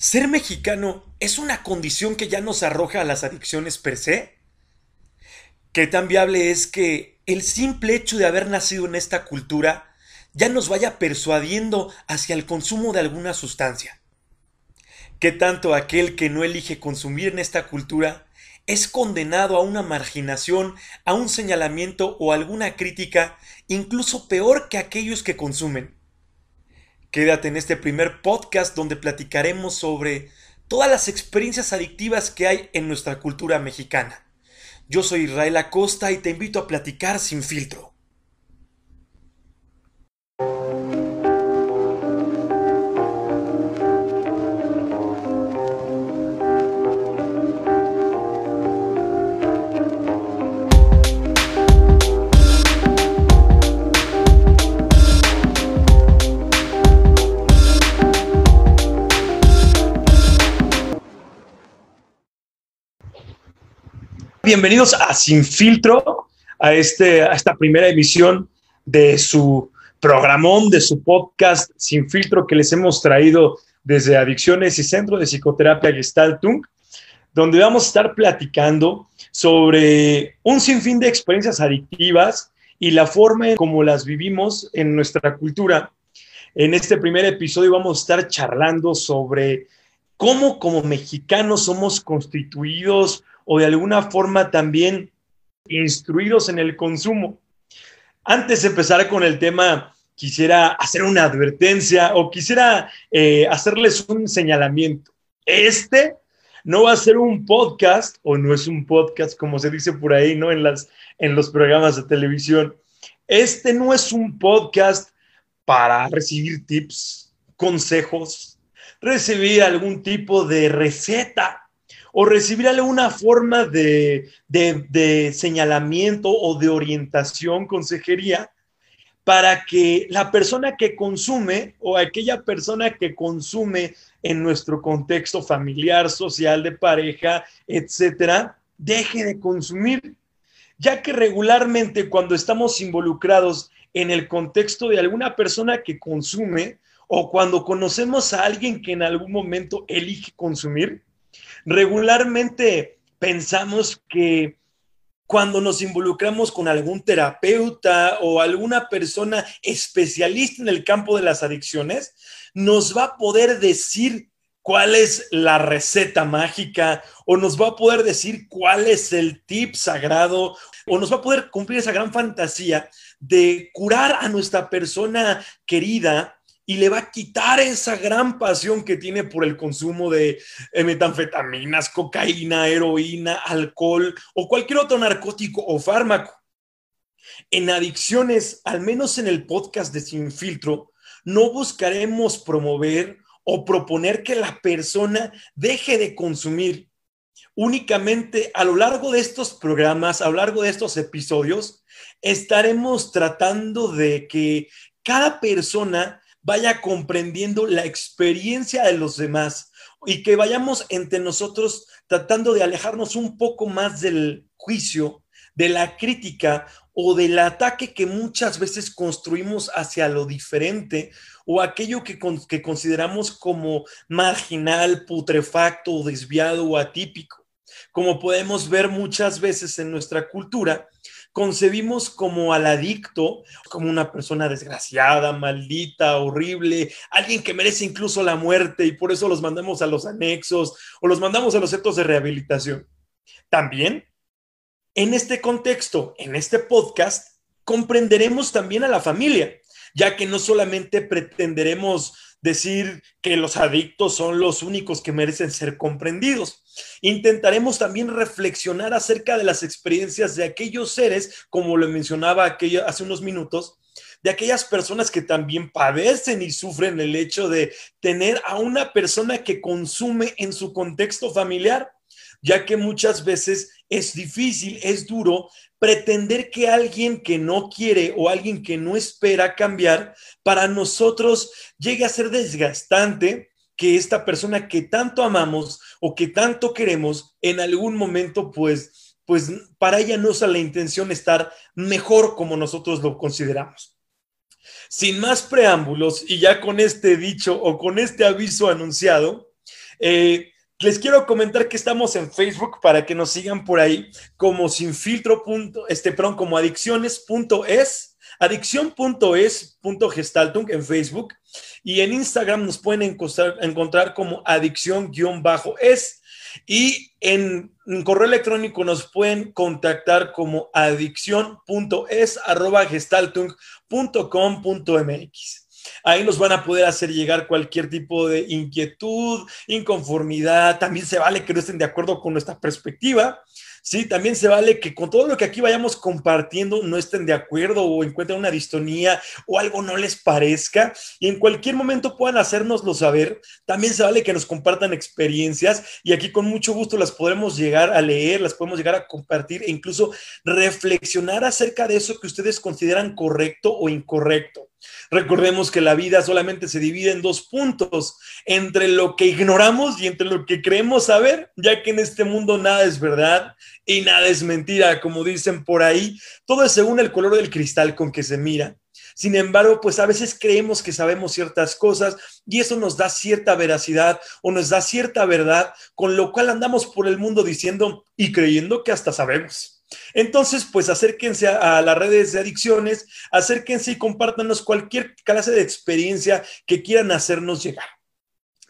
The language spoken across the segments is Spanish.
¿Ser mexicano es una condición que ya nos arroja a las adicciones per se? ¿Qué tan viable es que el simple hecho de haber nacido en esta cultura ya nos vaya persuadiendo hacia el consumo de alguna sustancia? ¿Qué tanto aquel que no elige consumir en esta cultura es condenado a una marginación, a un señalamiento o alguna crítica, incluso peor que aquellos que consumen? Quédate en este primer podcast donde platicaremos sobre todas las experiencias adictivas que hay en nuestra cultura mexicana. Yo soy Israel Acosta y te invito a platicar sin filtro. Bienvenidos a Sin Filtro, a, este, a esta primera emisión de su programón, de su podcast Sin Filtro que les hemos traído desde Adicciones y Centro de Psicoterapia Gestaltung, donde vamos a estar platicando sobre un sinfín de experiencias adictivas y la forma en cómo las vivimos en nuestra cultura. En este primer episodio vamos a estar charlando sobre cómo como mexicanos somos constituidos o de alguna forma también instruidos en el consumo. Antes de empezar con el tema, quisiera hacer una advertencia o quisiera eh, hacerles un señalamiento. Este no va a ser un podcast o no es un podcast como se dice por ahí, ¿no? En, las, en los programas de televisión. Este no es un podcast para recibir tips, consejos, recibir algún tipo de receta o recibir alguna forma de, señalamiento o de orientación, consejería, para que la persona que consume o aquella persona que consume en nuestro contexto familiar, social, de pareja, etcétera, deje de consumir, ya que regularmente cuando estamos involucrados en el contexto de alguna persona que consume o cuando conocemos a alguien que en algún momento elige consumir, regularmente pensamos que cuando nos involucramos con algún terapeuta o alguna persona especialista en el campo de las adicciones, nos va a poder decir cuál es la receta mágica o nos va a poder decir cuál es el tip sagrado o nos va a poder cumplir esa gran fantasía de curar a nuestra persona querida y le va a quitar esa gran pasión que tiene por el consumo de eh, metanfetaminas, cocaína, heroína, alcohol o cualquier otro narcótico o fármaco. En adicciones, al menos en el podcast de Sin Filtro, no buscaremos promover o proponer que la persona deje de consumir. Únicamente a lo largo de estos programas, a lo largo de estos episodios, estaremos tratando de que cada persona vaya comprendiendo la experiencia de los demás y que vayamos entre nosotros tratando de alejarnos un poco más del juicio, de la crítica o del ataque que muchas veces construimos hacia lo diferente o aquello que, que consideramos como marginal, putrefacto, desviado o atípico. Como podemos ver muchas veces en nuestra cultura, concebimos como al adicto, como una persona desgraciada, maldita, horrible, alguien que merece incluso la muerte y por eso los mandamos a los anexos o los mandamos a los centros de rehabilitación. También, en este contexto, en este podcast, comprenderemos también a la familia, ya que no solamente pretenderemos decir que los adictos son los únicos que merecen ser comprendidos. Intentaremos también reflexionar acerca de las experiencias de aquellos seres, como lo mencionaba hace unos minutos, de aquellas personas que también padecen y sufren el hecho de tener a una persona que consume en su contexto familiar, ya que muchas veces es difícil, es duro pretender que alguien que no quiere o alguien que no espera cambiar, para nosotros llegue a ser desgastante que esta persona que tanto amamos o que tanto queremos en algún momento pues pues para ella no es la intención estar mejor como nosotros lo consideramos. Sin más preámbulos y ya con este dicho o con este aviso anunciado, Eh, les quiero comentar que estamos en Facebook para que nos sigan por ahí como sin filtro. Este, perdón, como adicciones.es, adicción.es.gestaltung en Facebook y en Instagram nos pueden encontrar, como adicción-es y en, correo electrónico nos pueden contactar como adicción.es.gestaltung.com.mx. Ahí nos van a poder hacer llegar cualquier tipo de inquietud, inconformidad. También se vale que no estén de acuerdo con nuestra perspectiva. Sí, también se vale que con todo lo que aquí vayamos compartiendo no estén de acuerdo o encuentren una distonía o algo no les parezca y en cualquier momento puedan hacérnoslo saber. También se vale que nos compartan experiencias y aquí con mucho gusto las podremos llegar a leer, las podemos llegar a compartir e incluso reflexionar acerca de eso que ustedes consideran correcto o incorrecto. Recordemos que la vida solamente se divide en dos puntos, entre lo que ignoramos y entre lo que creemos saber, ya que en este mundo nada es verdad y nada es mentira, como dicen por ahí, todo es según el color del cristal con que se mira. Sin embargo, pues a veces creemos que sabemos ciertas cosas y eso nos da cierta veracidad o nos da cierta verdad, con lo cual andamos por el mundo diciendo y creyendo que hasta sabemos. Entonces, pues acérquense a, las redes de adicciones, acérquense y compártanos cualquier clase de experiencia que quieran hacernos llegar.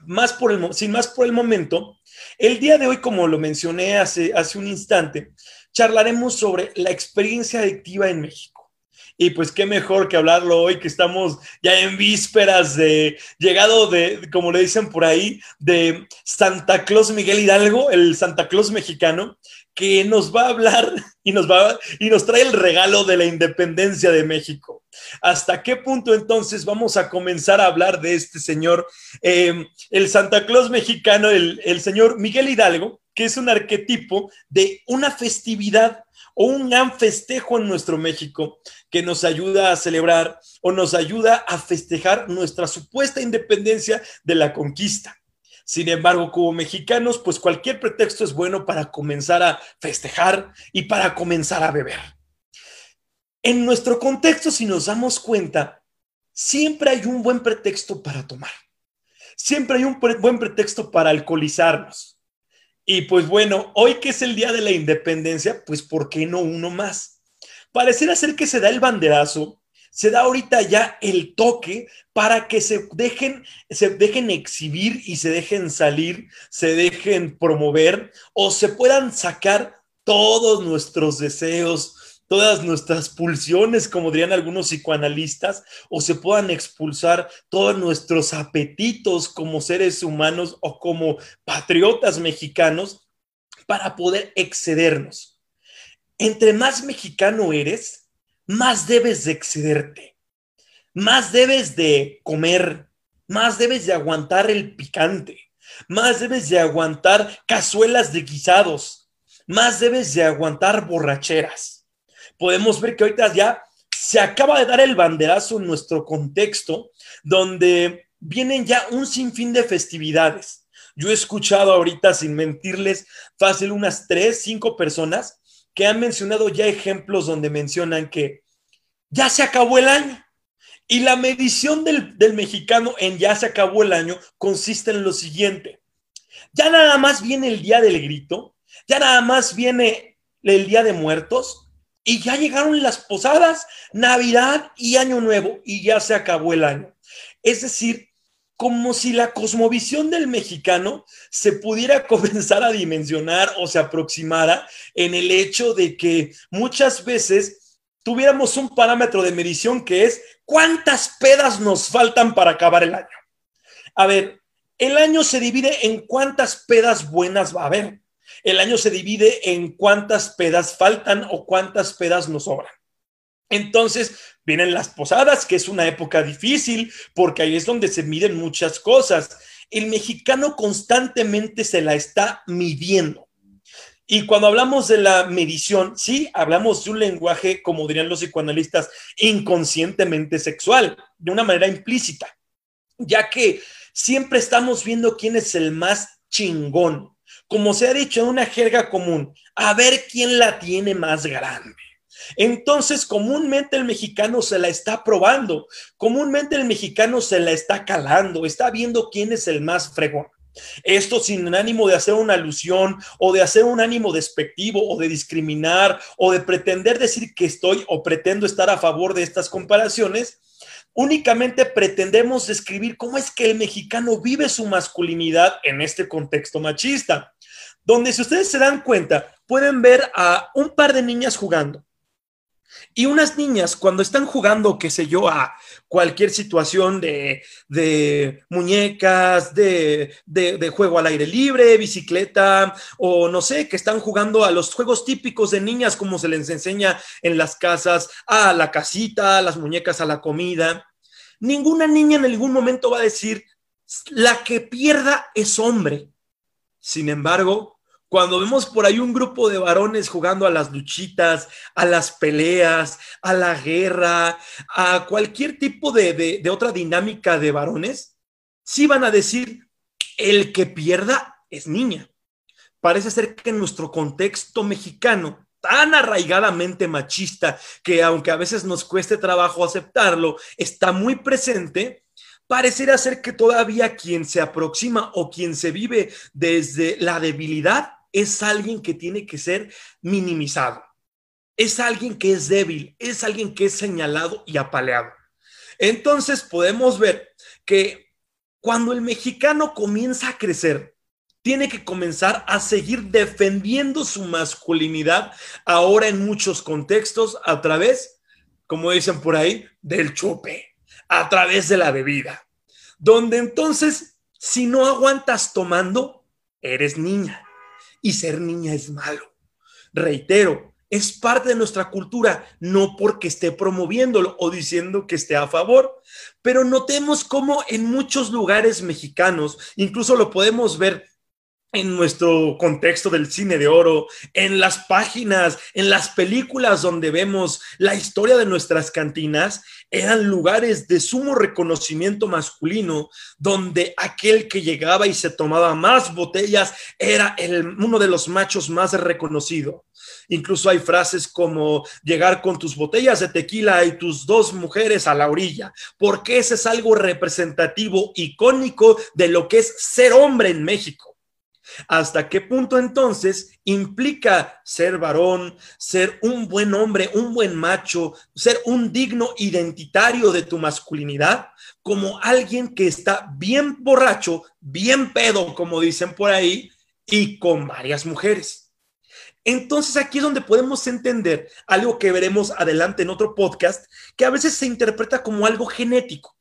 Más por el, sin más por el momento, el día de hoy, como lo mencioné hace, hace un instante, charlaremos sobre la experiencia adictiva en México. Y pues qué mejor que hablarlo hoy que estamos ya en vísperas de llegado de, como le dicen por ahí, de Santa Claus Miguel Hidalgo, el Santa Claus mexicano, que nos va a hablar y nos va y nos trae el regalo de la independencia de México. ¿Hasta qué punto entonces vamos a comenzar a hablar de este señor, eh, el Santa Claus mexicano, el, el señor Miguel Hidalgo, que es un arquetipo de una festividad o un gran festejo en nuestro México que nos ayuda a celebrar o nos ayuda a festejar nuestra supuesta independencia de la conquista. Sin embargo, como mexicanos, pues cualquier pretexto es bueno para comenzar a festejar y para comenzar a beber. En nuestro contexto, si nos damos cuenta, siempre hay un buen pretexto para tomar. Siempre hay un buen pretexto para alcoholizarnos. Y pues bueno, hoy que es el Día de la Independencia, pues ¿por qué no uno más? Pareciera ser que se da el banderazo se da ahorita ya el toque para que se dejen, se dejen exhibir y se dejen salir, se dejen promover o se puedan sacar todos nuestros deseos, todas nuestras pulsiones, como dirían algunos psicoanalistas, o se puedan expulsar todos nuestros apetitos como seres humanos o como patriotas mexicanos para poder excedernos. Entre más mexicano eres, más debes de excederte, más debes de comer, más debes de aguantar el picante, más debes de aguantar cazuelas de guisados, más debes de aguantar borracheras. Podemos ver que ahorita ya se acaba de dar el banderazo en nuestro contexto, donde vienen ya un sinfín de festividades. Yo he escuchado ahorita, sin mentirles, fácil unas tres, cinco personas que han mencionado ya ejemplos donde mencionan que ya se acabó el año. Y la medición del, mexicano en ya se acabó el año consiste en lo siguiente. Ya nada más viene el día del grito, ya nada más viene el día de muertos y ya llegaron las posadas, Navidad y Año Nuevo y ya se acabó el año. Es decir, como si la cosmovisión del mexicano se pudiera comenzar a dimensionar o se aproximara en el hecho de que muchas veces tuviéramos un parámetro de medición que es cuántas pedas nos faltan para acabar el año. A ver, el año se divide en cuántas pedas buenas va a haber. El año se divide en cuántas pedas faltan o cuántas pedas nos sobran. Entonces vienen las posadas, que es una época difícil, porque ahí es donde se miden muchas cosas. El mexicano constantemente se la está midiendo. Y cuando hablamos de la medición, sí, hablamos de un lenguaje, como dirían los psicoanalistas, inconscientemente sexual, de una manera implícita, ya que siempre estamos viendo quién es el más chingón. Como se ha dicho en una jerga común, a ver quién la tiene más grande. Entonces, comúnmente el mexicano se la está probando, comúnmente el mexicano se la está calando, está viendo quién es el más fregón. Esto sin ánimo de hacer una alusión o de hacer un ánimo despectivo o de discriminar o de pretender decir que estoy o pretendo estar a favor de estas comparaciones, únicamente pretendemos describir cómo es que el mexicano vive su masculinidad en este contexto machista, donde si ustedes se dan cuenta, pueden ver a un par de niñas jugando. Y unas niñas, cuando están jugando, qué sé yo, a cualquier situación de, muñecas, de, de, juego al aire libre, bicicleta, o no sé, que están jugando a los juegos típicos de niñas, como se les enseña en las casas, a la casita, a las muñecas, a la comida. Ninguna niña en ningún momento va a decir, la que pierda es hombre. Sin embargo, cuando vemos por ahí un grupo de varones jugando a las luchitas, a las peleas, a la guerra, a cualquier tipo de, otra dinámica de varones, sí van a decir, el que pierda es niña. Parece ser que en nuestro contexto mexicano, tan arraigadamente machista, que aunque a veces nos cueste trabajo aceptarlo, está muy presente, pareciera ser que todavía quien se aproxima o quien se vive desde la debilidad es alguien que tiene que ser minimizado. Es alguien que es débil, es alguien que es señalado y apaleado. Entonces podemos ver que cuando el mexicano comienza a crecer, tiene que comenzar a seguir defendiendo su masculinidad ahora en muchos contextos a través, como dicen por ahí, del chupe, a través de la bebida, donde entonces, si no aguantas tomando, eres niña y ser niña es malo. Reitero, es parte de nuestra cultura, no porque esté promoviéndolo o diciendo que esté a favor, pero notemos cómo en muchos lugares mexicanos, incluso lo podemos ver en nuestro contexto del cine de oro, en las páginas, en las películas donde vemos la historia de nuestras cantinas, eran lugares de sumo reconocimiento masculino, donde aquel que llegaba y se tomaba más botellas era el, uno de los machos más reconocido. Incluso hay frases como llegar con tus botellas de tequila y tus dos mujeres a la orilla, porque ese es algo representativo, icónico de lo que es ser hombre en México. ¿Hasta qué punto entonces implica ser varón, ser un buen hombre, un buen macho, ser un digno identitario de tu masculinidad, como alguien que está bien borracho, bien pedo, como dicen por ahí, y con varias mujeres? Entonces aquí es donde podemos entender algo que veremos adelante en otro podcast, que a veces se interpreta como algo genético.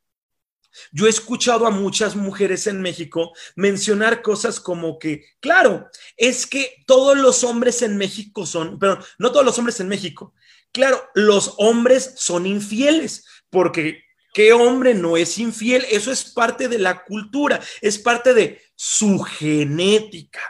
Yo he escuchado a muchas mujeres en México mencionar cosas como que, claro, es que todos los hombres en México son, pero no todos los hombres en México, claro, los hombres son infieles, porque ¿qué hombre no es infiel? Eso es parte de la cultura, es parte de su genética.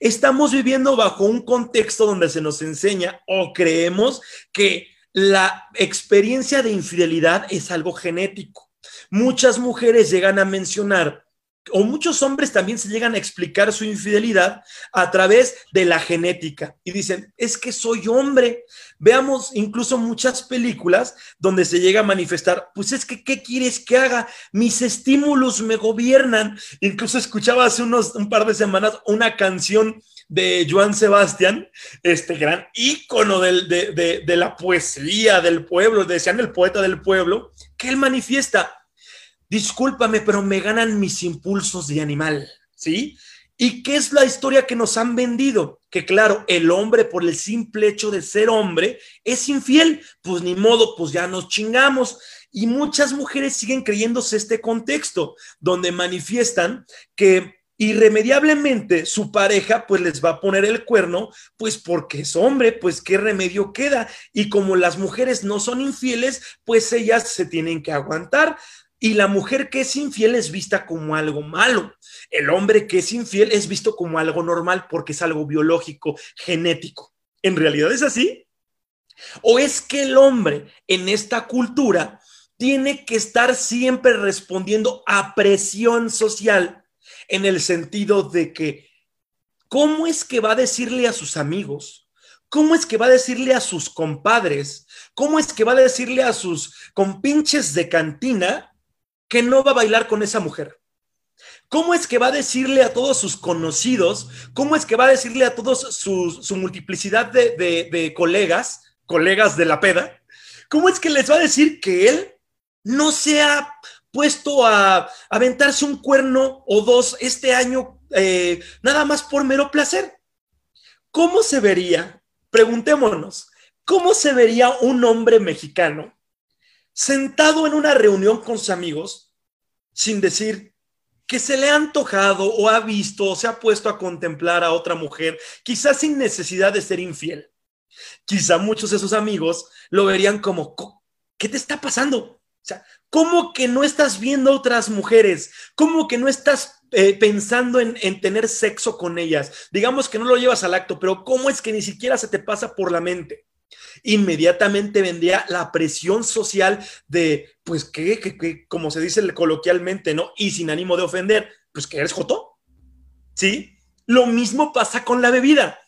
Estamos viviendo bajo un contexto donde se nos enseña o creemos que la experiencia de infidelidad es algo genético muchas mujeres llegan a mencionar o muchos hombres también se llegan a explicar su infidelidad a través de la genética y dicen, es que soy hombre. Veamos incluso muchas películas donde se llega a manifestar, pues es que, ¿qué quieres que haga? Mis estímulos me gobiernan. Incluso escuchaba hace unos, un par de semanas una canción de Joan Sebastián, este gran ícono de, de la poesía del pueblo, decían el poeta del pueblo, que él manifiesta, discúlpame, pero me ganan mis impulsos de animal, ¿sí? ¿Y qué es la historia que nos han vendido? Que claro, el hombre por el simple hecho de ser hombre es infiel, pues ni modo, pues ya nos chingamos. Y muchas mujeres siguen creyéndose este contexto, donde manifiestan que irremediablemente su pareja pues les va a poner el cuerno, pues porque es hombre, pues qué remedio queda. Y como las mujeres no son infieles, pues ellas se tienen que aguantar. Y la mujer que es infiel es vista como algo malo. El hombre que es infiel es visto como algo normal porque es algo biológico, genético. ¿En realidad es así? ¿O es que el hombre en esta cultura tiene que estar siempre respondiendo a presión social en el sentido de que, ¿cómo es que va a decirle a sus amigos? ¿Cómo es que va a decirle a sus compadres? ¿Cómo es que va a decirle a sus compinches de cantina que no va a bailar con esa mujer? ¿Cómo es que va a decirle a todos sus conocidos? ¿Cómo es que va a decirle a todos su, multiplicidad de, colegas, colegas de la peda? ¿Cómo es que les va a decir que él no se ha puesto a, aventarse un cuerno o dos este año eh, nada más por mero placer? ¿Cómo se vería? Preguntémonos, ¿cómo se vería un hombre mexicano sentado en una reunión con sus amigos sin decir, que se le ha antojado o ha visto o se ha puesto a contemplar a otra mujer, quizás sin necesidad de ser infiel. Quizá muchos de sus amigos lo verían como, ¿qué te está pasando? O sea, ¿cómo que no estás viendo otras mujeres? ¿Cómo que no estás eh, pensando en, en, tener sexo con ellas? Digamos que no lo llevas al acto, pero ¿cómo es que ni siquiera se te pasa por la mente? Inmediatamente vendría la presión social de, pues, que, como se dice coloquialmente, ¿no? Y sin ánimo de ofender, pues que eres joto. ¿Sí? Lo mismo pasa con la bebida.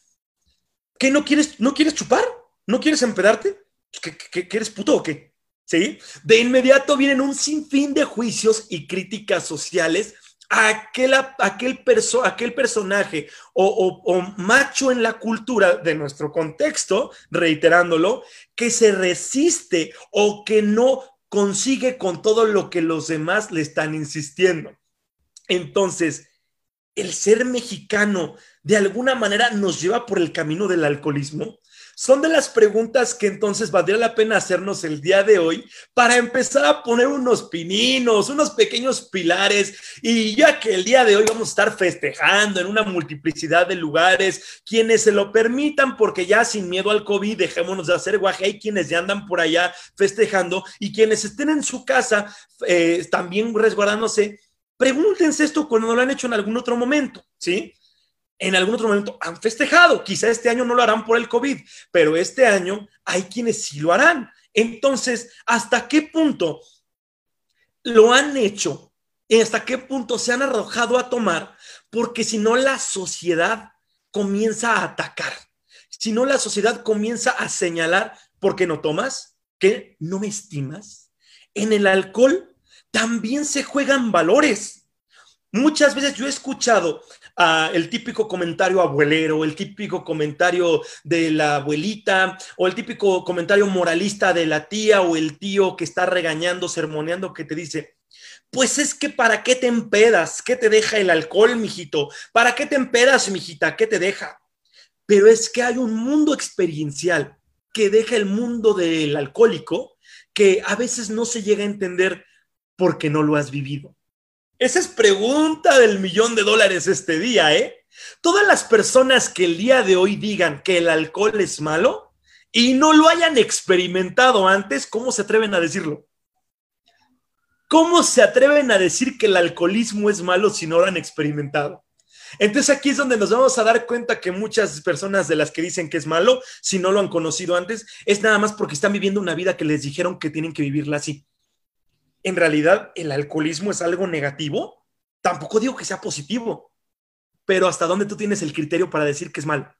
¿Qué no quieres, no quieres chupar? ¿No quieres empedarte? ¿Que, que eres puto o qué? ¿Sí? De inmediato vienen un sinfín de juicios y críticas sociales aquel, aquel, aquel personaje o, macho en la cultura de nuestro contexto, reiterándolo, que se resiste o que no consigue con todo lo que los demás le están insistiendo. Entonces, el ser mexicano de alguna manera nos lleva por el camino del alcoholismo. Son de las preguntas que entonces valdría la pena hacernos el día de hoy para empezar a poner unos pininos, unos pequeños pilares y ya que el día de hoy vamos a estar festejando en una multiplicidad de lugares, quienes se lo permitan porque ya sin miedo al COVID dejémonos de hacer guaje, hay quienes ya andan por allá festejando y quienes estén en su casa eh, también resguardándose, pregúntense esto cuando lo han hecho en algún otro momento, ¿sí? En algún otro momento han festejado. Quizá este año no lo harán por el COVID, pero este año hay quienes sí lo harán. Entonces, ¿hasta qué punto lo han hecho? ¿Y hasta qué punto se han arrojado a tomar? Porque si no, la sociedad comienza a atacar. Si no, la sociedad comienza a señalar, ¿por qué no tomas? ¿Qué? ¿No me estimas? En el alcohol también se juegan valores. Muchas veces yo he escuchado el típico comentario abuelero, el típico comentario de la abuelita o el típico comentario moralista de la tía o el tío que está regañando, sermoneando, que te dice, pues es que para qué te empedas, ¿qué te deja el alcohol, mijito? ¿Para qué te empedas, mijita? ¿Qué te deja? Pero es que hay un mundo experiencial que deja el mundo del alcohólico que a veces no se llega a entender porque no lo has vivido. Esa es pregunta del millón de dólares este día, ¿eh? Todas las personas que el día de hoy digan que el alcohol es malo y no lo hayan experimentado antes, ¿cómo se atreven a decirlo? ¿Cómo se atreven a decir que el alcoholismo es malo si no lo han experimentado? Entonces aquí es donde nos vamos a dar cuenta que muchas personas de las que dicen que es malo, si no lo han conocido antes, es nada más porque están viviendo una vida que les dijeron que tienen que vivirla así en realidad el alcoholismo es algo negativo, tampoco digo que sea positivo, pero hasta dónde tú tienes el criterio para decir que es mal.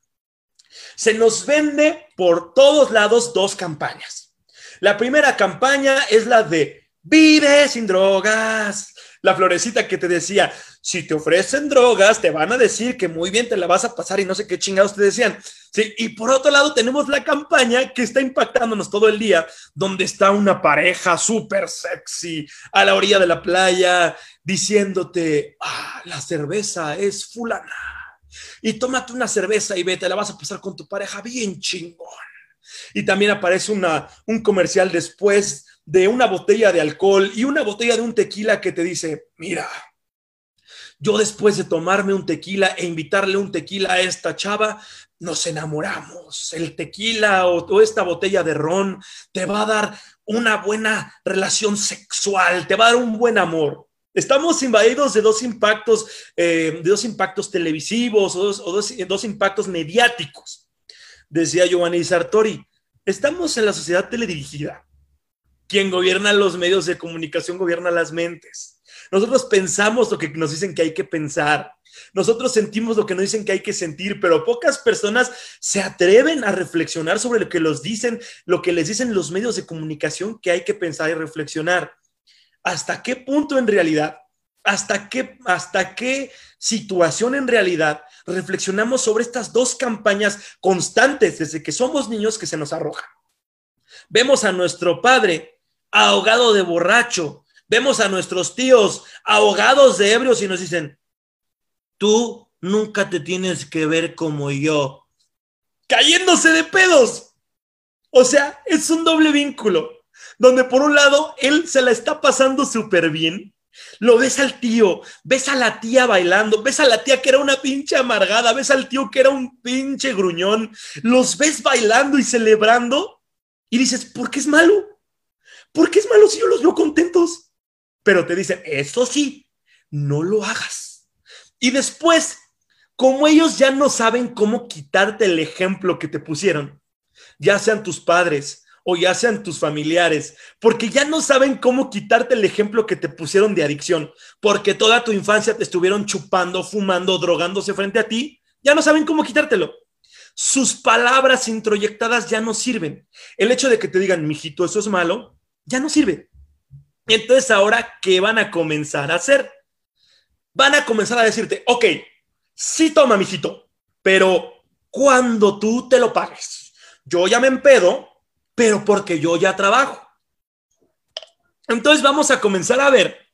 Se nos vende por todos lados dos campañas. La primera campaña es la de vive sin drogas. La florecita que te decía, si te ofrecen drogas, te van a decir que muy bien te la vas a pasar y no sé qué chingados te decían. Sí, y por otro lado tenemos la campaña que está impactándonos todo el día, donde está una pareja súper sexy a la orilla de la playa diciéndote, ah, la cerveza es fulana. Y tómate una cerveza y vete, la vas a pasar con tu pareja bien chingón. Y también aparece una, un comercial después de una botella de alcohol y una botella de un tequila que te dice, mira, yo después de tomarme un tequila e invitarle un tequila a esta chava, nos enamoramos. El tequila o, esta botella de ron te va a dar una buena relación sexual, te va a dar un buen amor. Estamos invadidos de dos impactos, eh, de dos impactos televisivos o, dos, dos, impactos mediáticos. Decía Giovanni Sartori, estamos en la sociedad teledirigida. Quien gobierna los medios de comunicación gobierna las mentes. Nosotros pensamos lo que nos dicen que hay que pensar. Nosotros sentimos lo que nos dicen que hay que sentir, pero pocas personas se atreven a reflexionar sobre lo que los dicen, lo que les dicen los medios de comunicación que hay que pensar y reflexionar. ¿Hasta qué punto en realidad hasta qué, hasta qué situación en realidad reflexionamos sobre estas dos campañas constantes desde que somos niños que se nos arrojan. Vemos a nuestro padre ahogado de borracho, vemos a nuestros tíos ahogados de ebrios y nos dicen, tú nunca te tienes que ver como yo, cayéndose de pedos. O sea, es un doble vínculo, donde por un lado él se la está pasando súper bien, lo ves al tío, ves a la tía bailando, ves a la tía que era una pinche amargada, ves al tío que era un pinche gruñón, los ves bailando y celebrando y dices, ¿por qué es malo? ¿Por qué es malo si yo los veo contentos? Pero te dicen, eso sí, no lo hagas. Y después, como ellos ya no saben cómo quitarte el ejemplo que te pusieron, ya sean tus padres, o ya sean tus familiares, porque ya no saben cómo quitarte el ejemplo que te pusieron de adicción, porque toda tu infancia te estuvieron chupando, fumando, drogándose frente a ti, ya no saben cómo quitártelo. Sus palabras introyectadas ya no sirven. El hecho de que te digan, mijito, eso es malo, ya no sirve. Entonces ahora, ¿qué van a comenzar a hacer? Van a comenzar a decirte, ok, sí toma, mijito, pero cuando tú te lo pagues. Yo ya me empedo, pero porque yo ya trabajo. Entonces vamos a comenzar a ver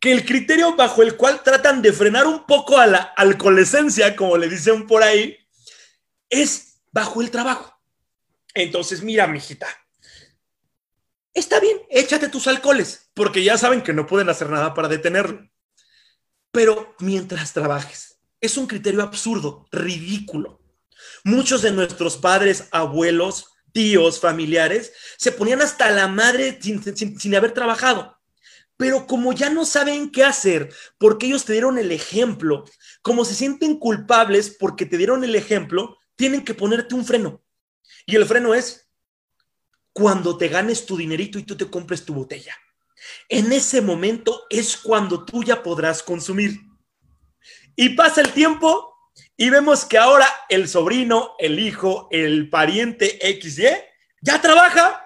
que el criterio bajo el cual tratan de frenar un poco a la alcoholescencia, como le dicen por ahí, es bajo el trabajo. Entonces, mira, mijita, está bien, échate tus alcoholes, porque ya saben que no pueden hacer nada para detenerlo. Pero mientras trabajes, es un criterio absurdo, ridículo. Muchos de nuestros padres, abuelos, tíos, familiares, se ponían hasta la madre sin, haber trabajado. Pero como ya no saben qué hacer, porque ellos te dieron el ejemplo, como se sienten culpables porque te dieron el ejemplo, tienen que ponerte un freno. Y el freno es cuando te ganes tu dinerito y tú te compres tu botella. En ese momento es cuando tú ya podrás consumir. Y pasa el tiempo y vemos que ahora el sobrino, el hijo, el pariente XY ya trabaja.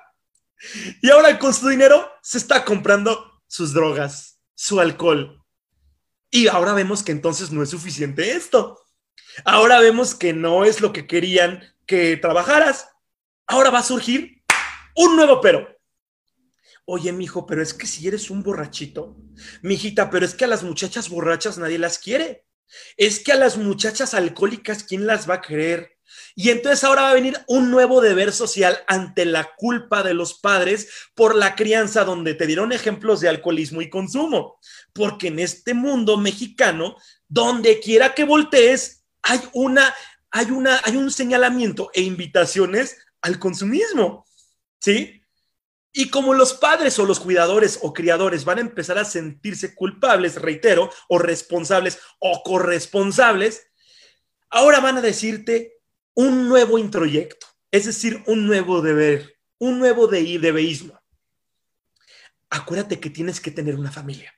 Y ahora con su dinero se está comprando sus drogas, su alcohol. Y ahora vemos que entonces no es suficiente esto. Ahora vemos que no es lo que querían que trabajaras. Ahora va a surgir un nuevo pero. Oye, mijo, pero es que si eres un borrachito, mijita, pero es que a las muchachas borrachas nadie las quiere. Es que a las muchachas alcohólicas, ¿quién las va a querer? Y entonces ahora va a venir un nuevo deber social ante la culpa de los padres por la crianza donde te dieron ejemplos de alcoholismo y consumo. Porque en este mundo mexicano, donde quiera que voltees, hay una, hay una, hay un señalamiento e invitaciones al consumismo. ¿Sí? Y como los padres o los cuidadores o criadores van a empezar a sentirse culpables, reitero, o responsables o corresponsables, ahora van a decirte un nuevo introyecto, es decir, un nuevo deber, un nuevo de debeísmo. Acuérdate que tienes que tener una familia.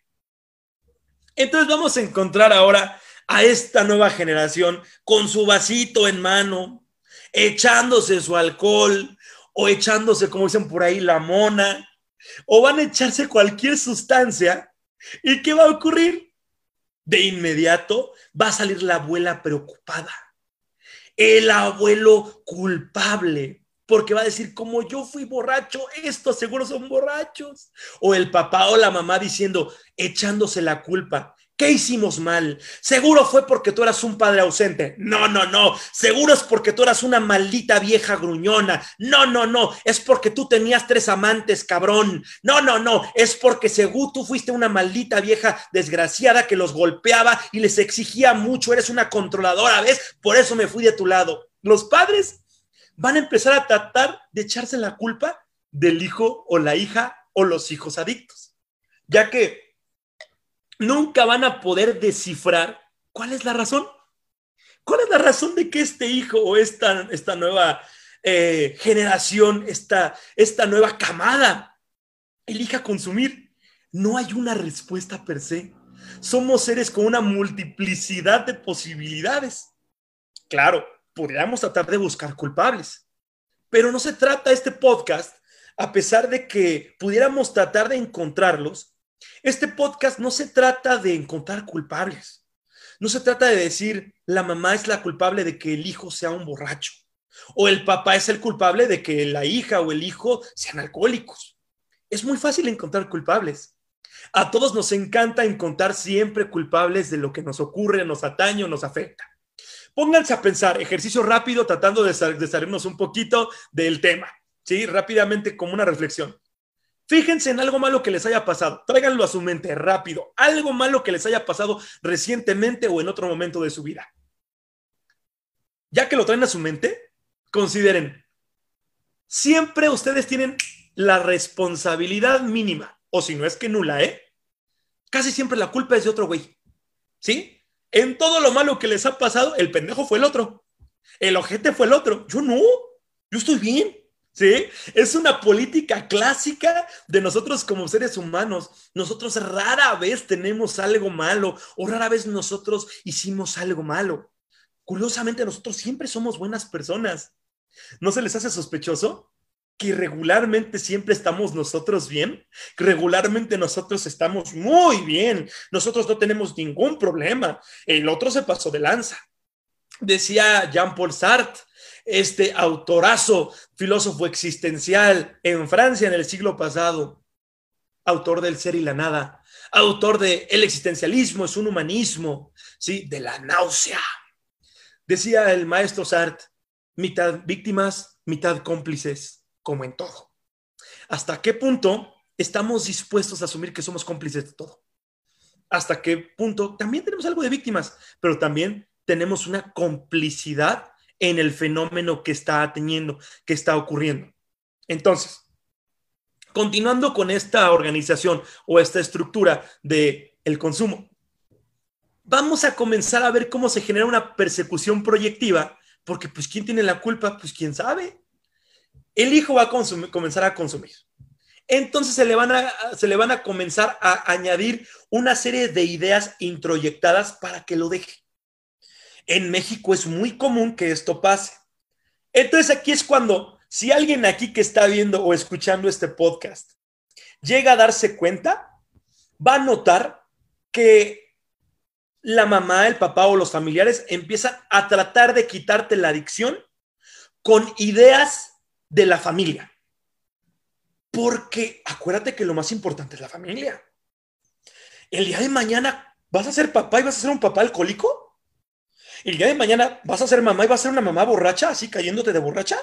Entonces vamos a encontrar ahora a esta nueva generación con su vasito en mano, echándose su alcohol, o echándose, como dicen por ahí, la mona, o van a echarse cualquier sustancia. ¿Y qué va a ocurrir? De inmediato va a salir la abuela preocupada, el abuelo culpable, porque va a decir, como yo fui borracho, estos seguro son borrachos. O el papá o la mamá diciendo, echándose la culpa. ¿Qué hicimos mal? Seguro fue porque tú eras un padre ausente. No, no, no. Seguro es porque tú eras una maldita vieja gruñona. No, no, no. Es porque tú tenías tres amantes, cabrón. No, no, no. Es porque según tú fuiste una maldita vieja desgraciada que los golpeaba y les exigía mucho. Eres una controladora, ¿ves? Por eso me fui de tu lado. Los padres van a empezar a tratar de echarse la culpa del hijo o la hija o los hijos adictos. Ya que nunca van a poder descifrar cuál es la razón. ¿Cuál es la razón de que este hijo o esta, esta nueva eh, generación, esta, esta nueva camada elija consumir? No hay una respuesta per se. Somos seres con una multiplicidad de posibilidades. Claro, podríamos tratar de buscar culpables, pero no se trata este podcast, a pesar de que pudiéramos tratar de encontrarlos, Este podcast no se trata de encontrar culpables. No se trata de decir la mamá es la culpable de que el hijo sea un borracho o el papá es el culpable de que la hija o el hijo sean alcohólicos. Es muy fácil encontrar culpables. A todos nos encanta encontrar siempre culpables de lo que nos ocurre, nos atañe o nos afecta. Pónganse a pensar, ejercicio rápido, tratando de, salirnos un poquito del tema, ¿sí? Rápidamente como una reflexión. Fíjense en algo malo que les haya pasado, tráiganlo a su mente rápido, algo malo que les haya pasado recientemente o en otro momento de su vida. Ya que lo traen a su mente, consideren, siempre ustedes tienen la responsabilidad mínima, o si no es que nula, ¿eh? Casi siempre la culpa es de otro güey, ¿sí? En todo lo malo que les ha pasado, el pendejo fue el otro, el ojete fue el otro, yo no, yo estoy bien. ¿Sí? Es una política clásica de nosotros como seres humanos. Nosotros rara vez tenemos algo malo o rara vez nosotros hicimos algo malo. Curiosamente, nosotros siempre somos buenas personas. ¿No se les hace sospechoso? que regularmente siempre estamos nosotros bien, regularmente nosotros estamos muy bien, nosotros no tenemos ningún problema, el otro se pasó de lanza. Decía Jean-Paul Sartre, este autorazo, filósofo existencial en Francia en el siglo pasado, autor del ser y la nada, autor de El existencialismo es un humanismo, ¿sí? De la náusea. Decía el maestro Sartre, mitad víctimas, mitad cómplices, como en todo. ¿Hasta qué punto estamos dispuestos a asumir que somos cómplices de todo? ¿Hasta qué punto también tenemos algo de víctimas, pero también tenemos una complicidad en el fenómeno que está teniendo, que está ocurriendo? Entonces, continuando con esta organización o esta estructura de el consumo, vamos a comenzar a ver cómo se genera una persecución proyectiva porque pues ¿quién tiene la culpa? Pues quién sabe. El hijo va a comenzar a consumir. Entonces se le, van a, se le van a comenzar a añadir una serie de ideas introyectadas para que lo deje. En México es muy común que esto pase. Entonces aquí es cuando, si alguien aquí que está viendo o escuchando este podcast llega a darse cuenta, va a notar que la mamá, el papá o los familiares empiezan a tratar de quitarte la adicción con ideas de la familia. Porque acuérdate que lo más importante es la familia. El día de mañana vas a ser papá y vas a ser un papá alcohólico. El día de mañana vas a ser mamá y vas a ser una mamá borracha, así cayéndote de borracha.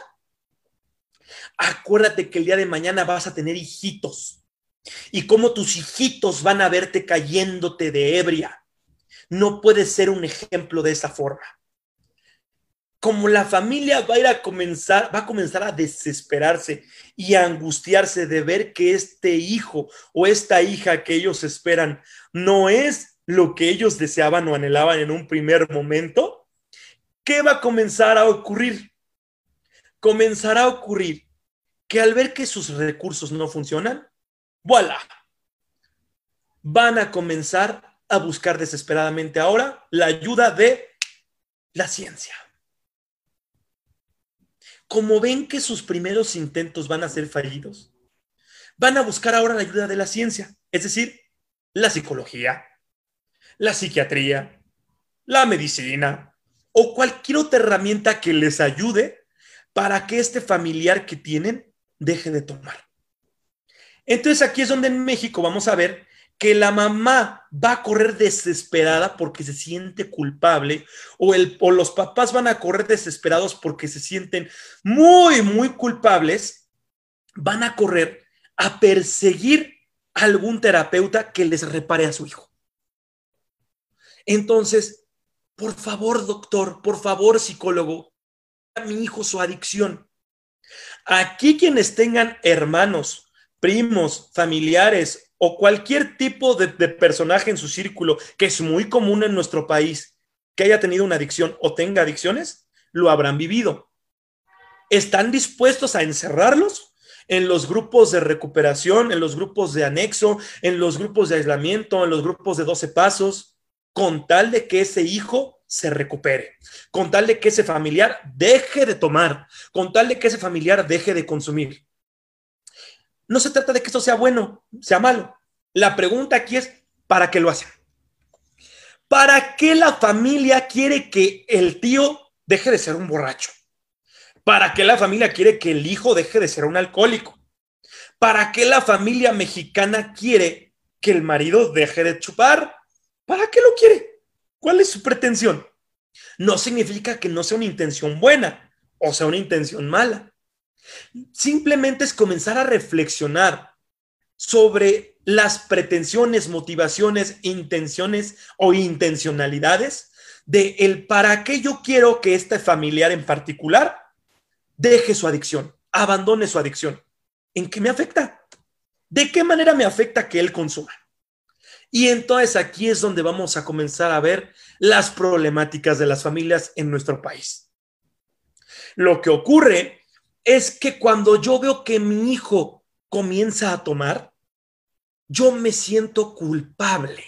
Acuérdate que el día de mañana vas a tener hijitos y cómo tus hijitos van a verte cayéndote de ebria no puede ser un ejemplo de esa forma. Como la familia va a ir a comenzar, va a comenzar a desesperarse y a angustiarse de ver que este hijo o esta hija que ellos esperan no es lo que ellos deseaban o anhelaban en un primer momento, ¿qué va a comenzar a ocurrir? Comenzará a ocurrir que al ver que sus recursos no funcionan, voilà, van a comenzar a buscar desesperadamente ahora la ayuda de la ciencia. Como ven que sus primeros intentos van a ser fallidos, van a buscar ahora la ayuda de la ciencia, es decir, la psicología, la psiquiatría, la medicina o cualquier otra herramienta que les ayude para que este familiar que tienen deje de tomar. Entonces aquí es donde en México vamos a ver que la mamá va a correr desesperada porque se siente culpable o, el, o los papás van a correr desesperados porque se sienten muy, muy culpables, van a correr a perseguir a algún terapeuta que les repare a su hijo. Entonces, por favor, doctor, por favor, psicólogo, a mi hijo su adicción. Aquí quienes tengan hermanos, primos, familiares o cualquier tipo de, personaje en su círculo, que es muy común en nuestro país, que haya tenido una adicción o tenga adicciones, lo habrán vivido. ¿Están dispuestos a encerrarlos? en los grupos de recuperación, en los grupos de anexo, en los grupos de aislamiento, en los grupos de 12 pasos, con tal de que ese hijo se recupere, con tal de que ese familiar deje de tomar, con tal de que ese familiar deje de consumir. No se trata de que esto sea bueno, sea malo. La pregunta aquí es, ¿para qué lo hacen? ¿Para qué la familia quiere que el tío deje de ser un borracho? ¿Para qué la familia quiere que el hijo deje de ser un alcohólico? ¿Para qué la familia mexicana quiere que el marido deje de chupar? ¿Para qué lo quiere? ¿Cuál es su pretensión? No significa que no sea una intención buena o sea una intención mala. Simplemente es comenzar a reflexionar sobre las pretensiones, motivaciones, intenciones o intencionalidades de el para qué yo quiero que este familiar en particular deje su adicción, abandone su adicción. ¿En qué me afecta? ¿De qué manera me afecta que él consuma? Y entonces aquí es donde vamos a comenzar a ver las problemáticas de las familias en nuestro país. Lo que ocurre es que cuando yo veo que mi hijo comienza a tomar, yo me siento culpable.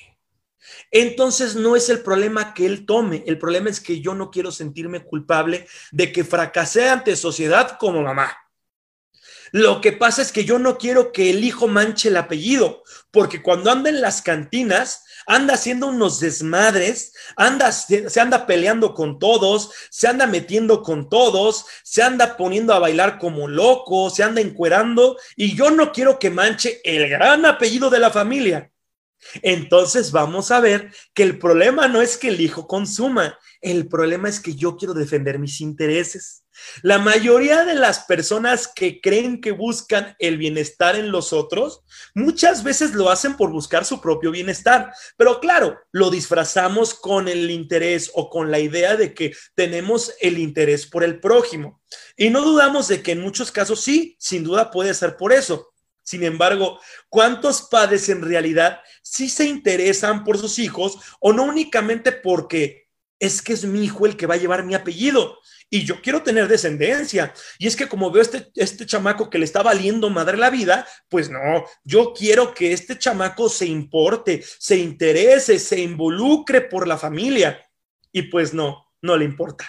Entonces no es el problema que él tome, el problema es que yo no quiero sentirme culpable de que fracasé ante sociedad como mamá. Lo que pasa es que yo no quiero que el hijo manche el apellido, porque cuando anda en las cantinas, anda haciendo unos desmadres, anda, se anda peleando con todos, se anda metiendo con todos, se anda poniendo a bailar como loco, se anda encuerando, y yo no quiero que manche el gran apellido de la familia. Entonces vamos a ver que el problema no es que el hijo consuma, el problema es que yo quiero defender mis intereses. La mayoría de las personas que creen que buscan el bienestar en los otros, muchas veces lo hacen por buscar su propio bienestar. Pero claro, lo disfrazamos con el interés o con la idea de que tenemos el interés por el prójimo. Y no dudamos de que en muchos casos sí, sin duda puede ser por eso. Sin embargo, ¿cuántos padres en realidad sí se interesan por sus hijos o no únicamente porque es que es mi hijo el que va a llevar mi apellido? y yo quiero tener descendencia. Y es que como veo este, este chamaco que le está valiendo madre la vida, pues no, yo quiero que este chamaco se importe, se interese, se involucre por la familia. Y pues no, no le importa.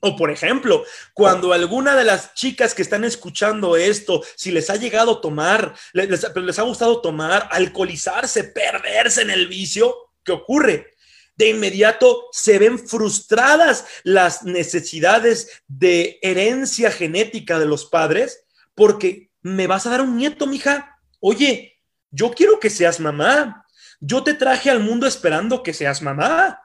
O por ejemplo, cuando alguna de las chicas que están escuchando esto, si les ha llegado a tomar, les, les ha gustado tomar, alcoholizarse, perderse en el vicio, ¿qué ocurre? De inmediato se ven frustradas las necesidades de herencia genética de los padres porque me vas a dar un nieto, mija. Oye, yo quiero que seas mamá. Yo te traje al mundo esperando que seas mamá.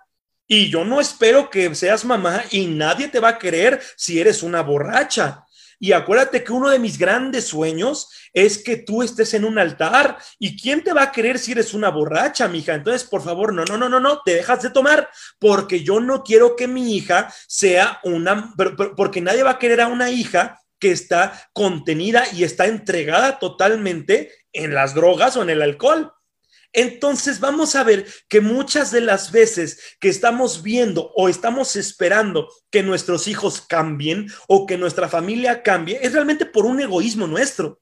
Y yo no espero que seas mamá y nadie te va a querer si eres una borracha. Y acuérdate que uno de mis grandes sueños es que tú estés en un altar. ¿Y quién te va a querer si eres una borracha, mija? Entonces, por favor, no, no, no, no, no, te dejas de tomar, porque yo no quiero que mi hija sea una, porque nadie va a querer a una hija que está contenida y está entregada totalmente en las drogas o en el alcohol. Entonces vamos a ver que muchas de las veces que estamos viendo o estamos esperando que nuestros hijos cambien o que nuestra familia cambie, es realmente por un egoísmo nuestro,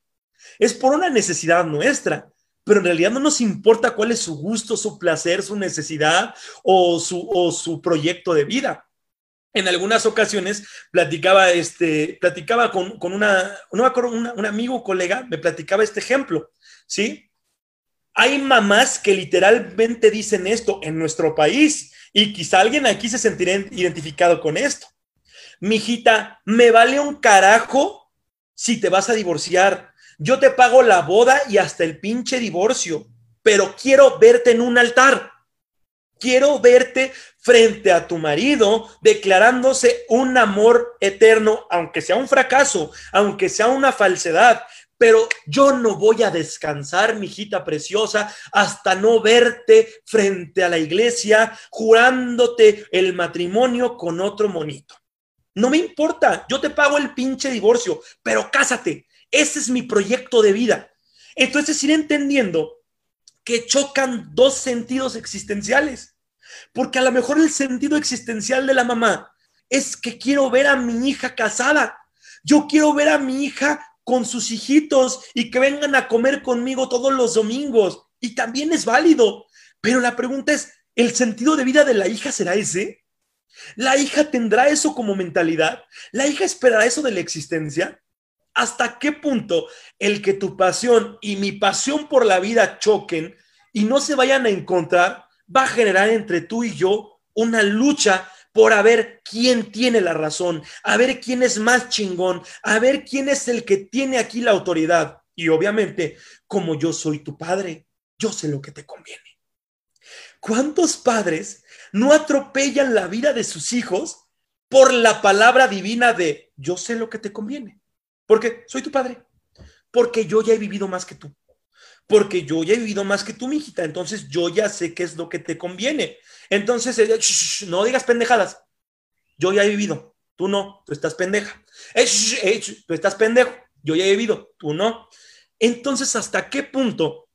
es por una necesidad nuestra. Pero en realidad no nos importa cuál es su gusto, su placer, su necesidad o su, o su proyecto de vida en algunas ocasiones platicaba, este, platicaba con, una, no un amigo, colega, me platicaba este ejemplo, ¿sí? Hay mamás que literalmente dicen esto en nuestro país y quizá alguien aquí se sentirá identificado con esto. Mijita, me vale un carajo si te vas a divorciar. Yo te pago la boda y hasta el pinche divorcio, pero quiero verte en un altar. Quiero verte frente a tu marido declarándose un amor eterno, aunque sea un fracaso, aunque sea una falsedad, pero yo no voy a descansar, mi hijita preciosa, hasta no verte frente a la iglesia jurándote el matrimonio con otro monito. No me importa, yo te pago el pinche divorcio, pero cásate. Ese es mi proyecto de vida. Entonces ir entendiendo que chocan dos sentidos existenciales, porque a lo mejor el sentido existencial de la mamá es que quiero ver a mi hija casada. Yo quiero ver a mi hija con sus hijitos y que vengan a comer conmigo todos los domingos. Y también es válido. Pero la pregunta es, ¿el sentido de vida de la hija será ese? ¿La hija tendrá eso como mentalidad? ¿La hija esperará eso de la existencia? ¿Hasta qué punto el que tu pasión y mi pasión por la vida choquen y no se vayan a encontrar va a generar entre tú y yo una lucha por a ver quién tiene la razón, a ver quién es más chingón, a ver quién es el que tiene aquí la autoridad. Y obviamente, como yo soy tu padre, yo sé lo que te conviene. ¿Cuántos padres no atropellan la vida de sus hijos por la palabra divina de yo sé lo que te conviene? Porque soy tu padre, porque yo ya he vivido más que tú, porque yo ya he vivido más que tú, mijita, entonces yo ya sé qué es lo que te conviene. Entonces, no digas pendejadas, yo ya he vivido, tú no, tú estás pendeja. Eh, eh, tú estás pendejo, yo ya he vivido, tú no. Entonces, ¿hasta qué punto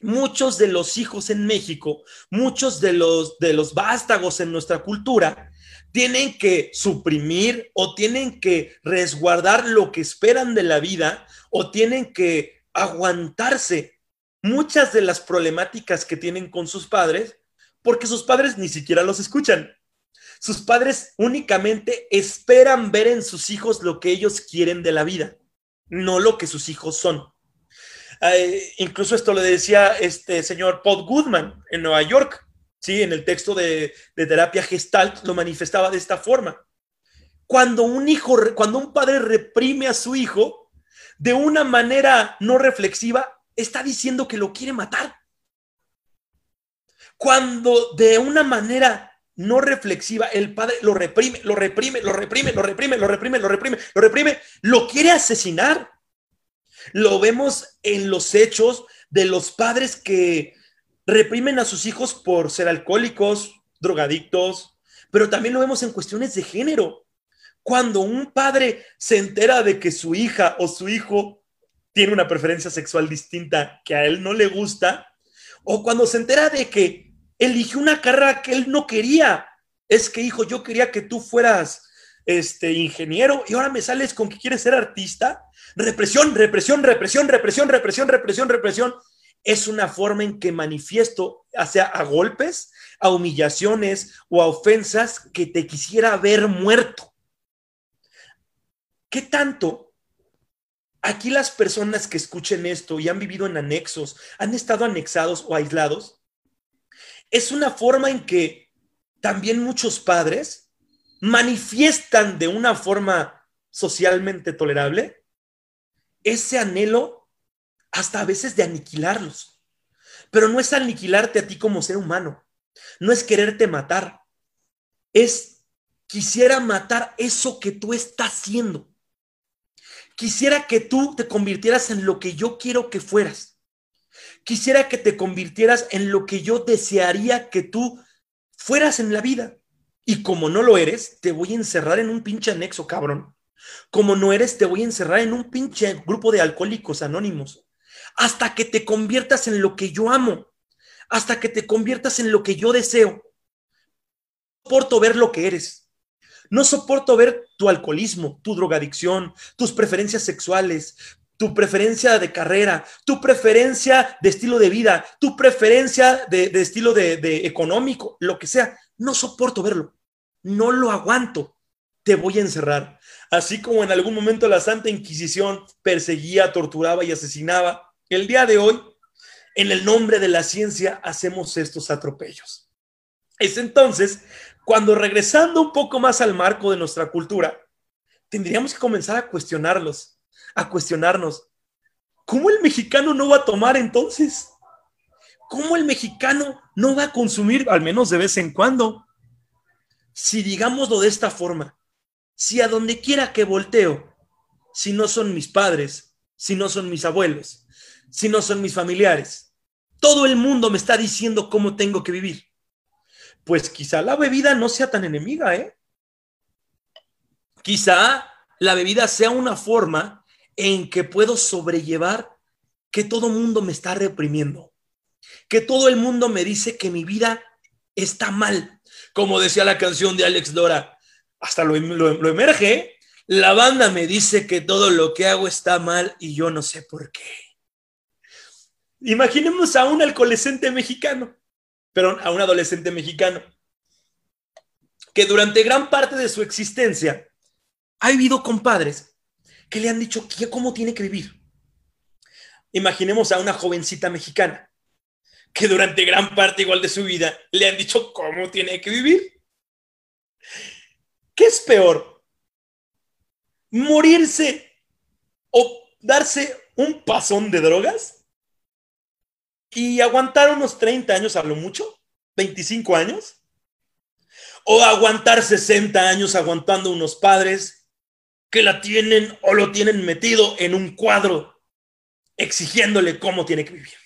muchos de los hijos en México, muchos de los, de los vástagos en nuestra cultura, tienen que suprimir o tienen que resguardar lo que esperan de la vida o tienen que aguantarse muchas de las problemáticas que tienen con sus padres porque sus padres ni siquiera los escuchan. Sus padres únicamente esperan ver en sus hijos lo que ellos quieren de la vida, no lo que sus hijos son. Eh, incluso esto lo decía este señor Paul Goodman en Nueva York, ¿sí? en el texto de, de terapia gestalt lo manifestaba de esta forma. Cuando un hijo, cuando un padre reprime a su hijo de una manera no reflexiva, está diciendo que lo quiere matar. Cuando de una manera no reflexiva, el padre lo reprime, lo reprime, lo reprime, lo reprime, lo reprime, lo reprime, lo reprime, lo quiere asesinar. Lo vemos en los hechos de los padres que reprimen a sus hijos por ser alcohólicos, drogadictos, pero también lo vemos en cuestiones de género. Cuando un padre se entera de que su hija o su hijo tiene una preferencia sexual distinta que a él no le gusta, o cuando se entera de que eligió una carrera que él no quería, es que hijo, yo quería que tú fueras este ingeniero y ahora me sales con que quieres ser artista, Represión, represión, represión, represión, represión, represión, represión. Es una forma en que manifiesto, sea a golpes, a humillaciones o a ofensas que te quisiera ver muerto. ¿Qué tanto aquí las personas que escuchen esto y han vivido en anexos, han estado anexados o aislados? Es una forma en que también muchos padres manifiestan de una forma socialmente tolerable ese anhelo hasta a veces de aniquilarlos. Pero no es aniquilarte a ti como ser humano, no es quererte matar, es quisiera matar eso que tú estás haciendo. Quisiera que tú te convirtieras en lo que yo quiero que fueras. Quisiera que te convirtieras en lo que yo desearía que tú fueras en la vida. Y como no lo eres, te voy a encerrar en un pinche anexo, cabrón. Como no eres, te voy a encerrar en un pinche grupo de alcohólicos anónimos. Hasta que te conviertas en lo que yo amo. Hasta que te conviertas en lo que yo deseo. No soporto ver lo que eres. No soporto ver tu alcoholismo, tu drogadicción, tus preferencias sexuales, tu preferencia de carrera, tu preferencia de estilo de vida, tu preferencia de, estilo de, económico, lo que sea. No soporto verlo. No lo aguanto. Te voy a encerrar. Así como en algún momento la Santa Inquisición perseguía, torturaba y asesinaba, el día de hoy, en el nombre de la ciencia, hacemos estos atropellos. Es entonces cuando regresando un poco más al marco de nuestra cultura, tendríamos que comenzar a cuestionarlos, a cuestionarnos, ¿cómo el mexicano no va a tomar entonces? ¿Cómo el mexicano no va a consumir, al menos de vez en cuando? Si digámoslo de esta forma, si a donde quiera que volteo, si no son mis padres, si no son mis abuelos, si no son mis familiares, todo el mundo me está diciendo cómo tengo que vivir. Pues quizá la bebida no sea tan enemiga, ¿eh? Quizá la bebida sea una forma en que puedo sobrellevar que todo el mundo me está reprimiendo, que todo el mundo me dice que mi vida está mal, como decía la canción de Alex Dora, hasta lo, emerge, la banda me dice que todo lo que hago está mal y yo no sé por qué. Imaginemos a un adolescente mexicano, pero a un adolescente mexicano, que durante gran parte de su existencia ha vivido con padres que le han dicho cómo tiene que vivir. Imaginemos a una jovencita mexicana que durante gran parte igual de su vida le han dicho cómo tiene que vivir. ¿Qué es peor? ¿Morirse o darse un pasón de drogas y aguantar unos 30 años a lo mucho? ¿25 años? ¿O aguantar 60 años aguantando unos padres que la tienen o lo tienen metido en un cuadro exigiéndole cómo tiene que vivir?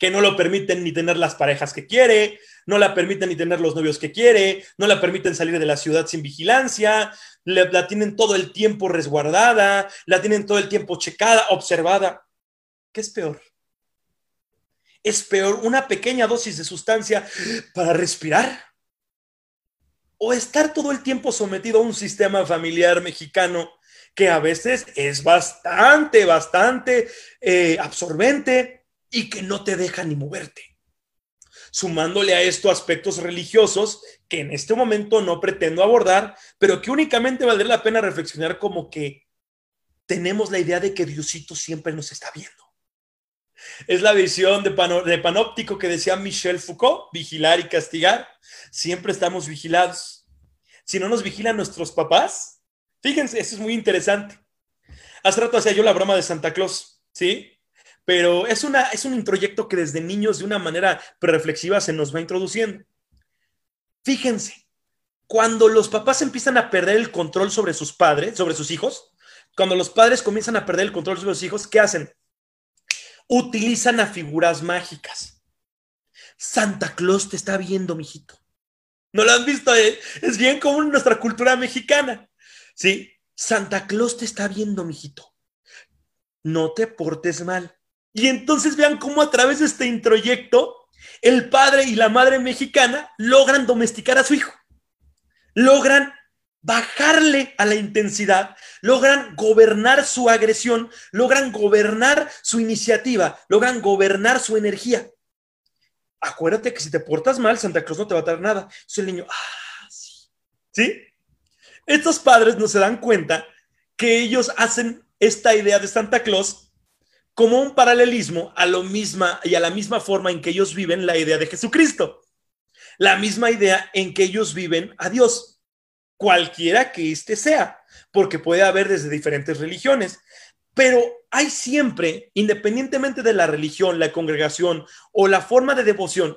que no lo permiten ni tener las parejas que quiere, no la permiten ni tener los novios que quiere, no la permiten salir de la ciudad sin vigilancia, la tienen todo el tiempo resguardada, la tienen todo el tiempo checada, observada. ¿Qué es peor? ¿Es peor una pequeña dosis de sustancia para respirar? ¿O estar todo el tiempo sometido a un sistema familiar mexicano que a veces es bastante, bastante eh, absorbente? y que no te deja ni moverte. Sumándole a esto aspectos religiosos que en este momento no pretendo abordar, pero que únicamente valdría la pena reflexionar como que tenemos la idea de que Diosito siempre nos está viendo. Es la visión de, panóptico que decía Michel Foucault, vigilar y castigar. Siempre estamos vigilados. Si no nos vigilan nuestros papás, fíjense, eso es muy interesante. Hace rato hacía yo la broma de Santa Claus, ¿sí? pero es, una, es un introyecto que desde niños de una manera reflexiva se nos va introduciendo. Fíjense, cuando los papás empiezan a perder el control sobre sus padres, sobre sus hijos, cuando los padres comienzan a perder el control sobre sus hijos, ¿qué hacen? Utilizan a figuras mágicas. Santa Claus te está viendo, mijito. ¿No lo han visto? Eh? Es bien común en nuestra cultura mexicana. ¿Sí? Santa Claus te está viendo, mijito. No te portes mal. Y entonces vean cómo a través de este introyecto, el padre y la madre mexicana logran domesticar a su hijo. Logran bajarle a la intensidad, logran gobernar su agresión, logran gobernar su iniciativa, logran gobernar su energía. Acuérdate que si te portas mal, Santa Claus no te va a dar nada. Entonces el niño, ah, sí. ¿Sí? Estos padres no se dan cuenta que ellos hacen esta idea de Santa Claus como un paralelismo a lo misma y a la misma forma en que ellos viven la idea de Jesucristo. La misma idea en que ellos viven a Dios, cualquiera que éste sea, porque puede haber desde diferentes religiones. Pero hay siempre, independientemente de la religión, la congregación o la forma de devoción,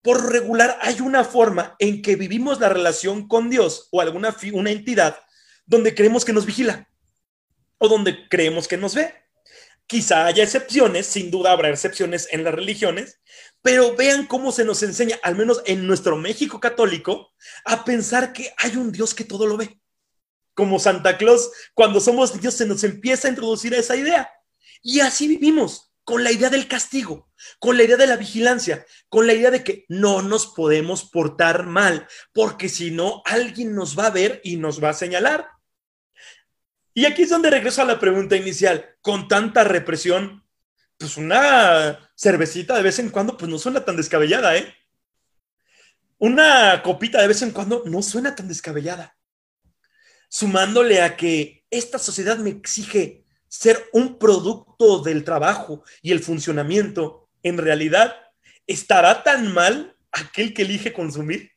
por regular hay una forma en que vivimos la relación con Dios o alguna una entidad donde creemos que nos vigila o donde creemos que nos ve. Quizá haya excepciones, sin duda habrá excepciones en las religiones, pero vean cómo se nos enseña, al menos en nuestro México católico, a pensar que hay un Dios que todo lo ve. Como Santa Claus, cuando somos Dios se nos empieza a introducir esa idea. Y así vivimos, con la idea del castigo, con la idea de la vigilancia, con la idea de que no nos podemos portar mal, porque si no, alguien nos va a ver y nos va a señalar. Y aquí es donde regreso a la pregunta inicial. Con tanta represión, pues una cervecita de vez en cuando, pues no suena tan descabellada, ¿eh? Una copita de vez en cuando no suena tan descabellada. Sumándole a que esta sociedad me exige ser un producto del trabajo y el funcionamiento, en realidad, ¿estará tan mal aquel que elige consumir?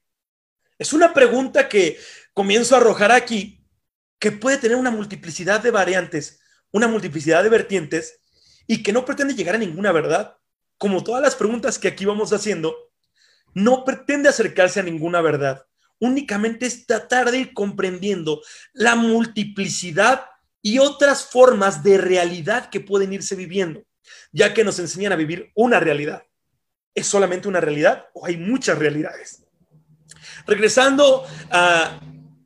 Es una pregunta que comienzo a arrojar aquí que puede tener una multiplicidad de variantes, una multiplicidad de vertientes y que no pretende llegar a ninguna verdad. Como todas las preguntas que aquí vamos haciendo, no pretende acercarse a ninguna verdad. Únicamente es tratar de ir comprendiendo la multiplicidad y otras formas de realidad que pueden irse viviendo, ya que nos enseñan a vivir una realidad. ¿Es solamente una realidad o hay muchas realidades? Regresando a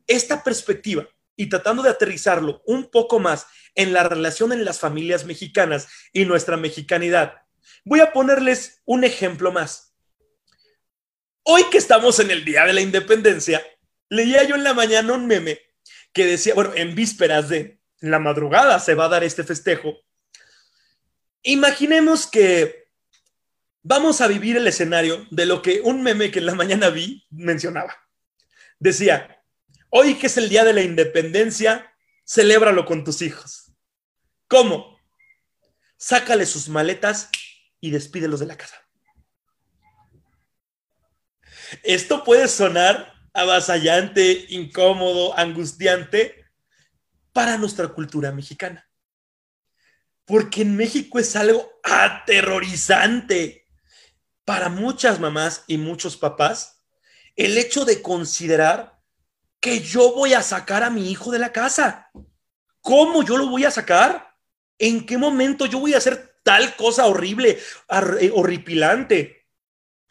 esta perspectiva, y tratando de aterrizarlo un poco más en la relación en las familias mexicanas y nuestra mexicanidad, voy a ponerles un ejemplo más. Hoy que estamos en el Día de la Independencia, leía yo en la mañana un meme que decía, bueno, en vísperas de la madrugada se va a dar este festejo. Imaginemos que vamos a vivir el escenario de lo que un meme que en la mañana vi mencionaba. Decía, Hoy que es el Día de la Independencia, celébralo con tus hijos. ¿Cómo? Sácale sus maletas y despídelos de la casa. Esto puede sonar avasallante, incómodo, angustiante para nuestra cultura mexicana. Porque en México es algo aterrorizante para muchas mamás y muchos papás el hecho de considerar que yo voy a sacar a mi hijo de la casa. ¿Cómo yo lo voy a sacar? ¿En qué momento yo voy a hacer tal cosa horrible, eh, horripilante?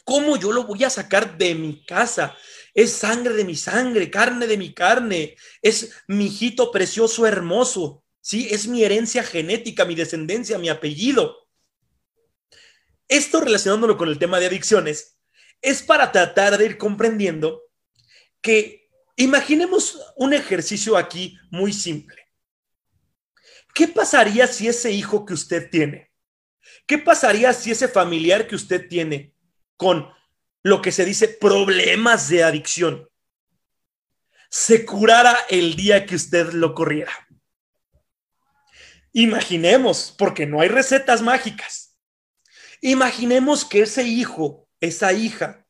¿Cómo yo lo voy a sacar de mi casa? Es sangre de mi sangre, carne de mi carne, es mi hijito precioso, hermoso, ¿sí? Es mi herencia genética, mi descendencia, mi apellido. Esto relacionándolo con el tema de adicciones, es para tratar de ir comprendiendo que imaginemos un ejercicio aquí muy simple. ¿Qué pasaría si ese hijo que usted tiene, qué pasaría si ese familiar que usted tiene con lo que se dice problemas de adicción se curara el día que usted lo corriera? Imaginemos, porque no hay recetas mágicas. Imaginemos que ese hijo, esa hija,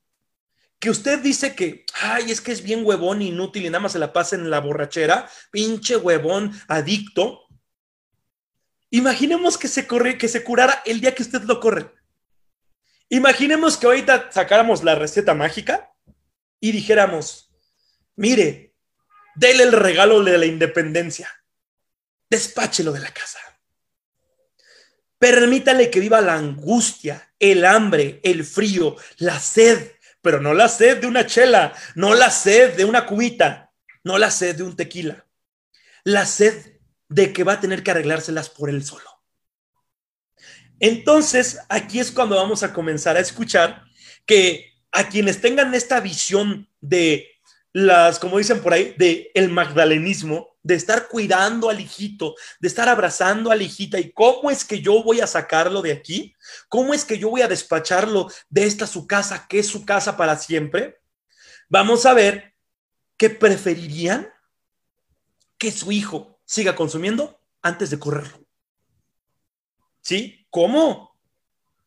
que usted dice que, ay, es que es bien huevón, inútil y nada más se la pasa en la borrachera, pinche huevón, adicto. Imaginemos que se, corre, que se curara el día que usted lo corre. Imaginemos que ahorita sacáramos la receta mágica y dijéramos, mire, dele el regalo de la independencia, despáchelo de la casa. Permítale que viva la angustia, el hambre, el frío, la sed, pero no la sed de una chela, no la sed de una cubita, no la sed de un tequila, la sed de que va a tener que arreglárselas por él solo. Entonces, aquí es cuando vamos a comenzar a escuchar que a quienes tengan esta visión de las, como dicen por ahí, de el magdalenismo, de estar cuidando al hijito, de estar abrazando a la hijita y cómo es que yo voy a sacarlo de aquí, cómo es que yo voy a despacharlo de esta su casa, que es su casa para siempre, vamos a ver que preferirían que su hijo siga consumiendo antes de correrlo. ¿Sí? ¿Cómo?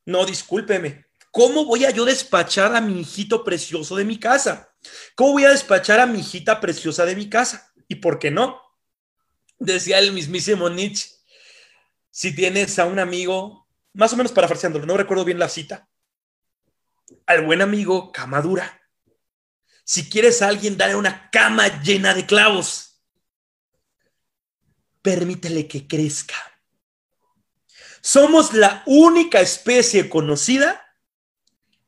No, discúlpeme. ¿Cómo voy a yo despachar a mi hijito precioso de mi casa? ¿Cómo voy a despachar a mi hijita preciosa de mi casa? ¿Y por qué no? Decía el mismísimo Nietzsche, si tienes a un amigo, más o menos parafraseándolo, no recuerdo bien la cita, al buen amigo cama dura. Si quieres a alguien, dale una cama llena de clavos. Permítele que crezca. Somos la única especie conocida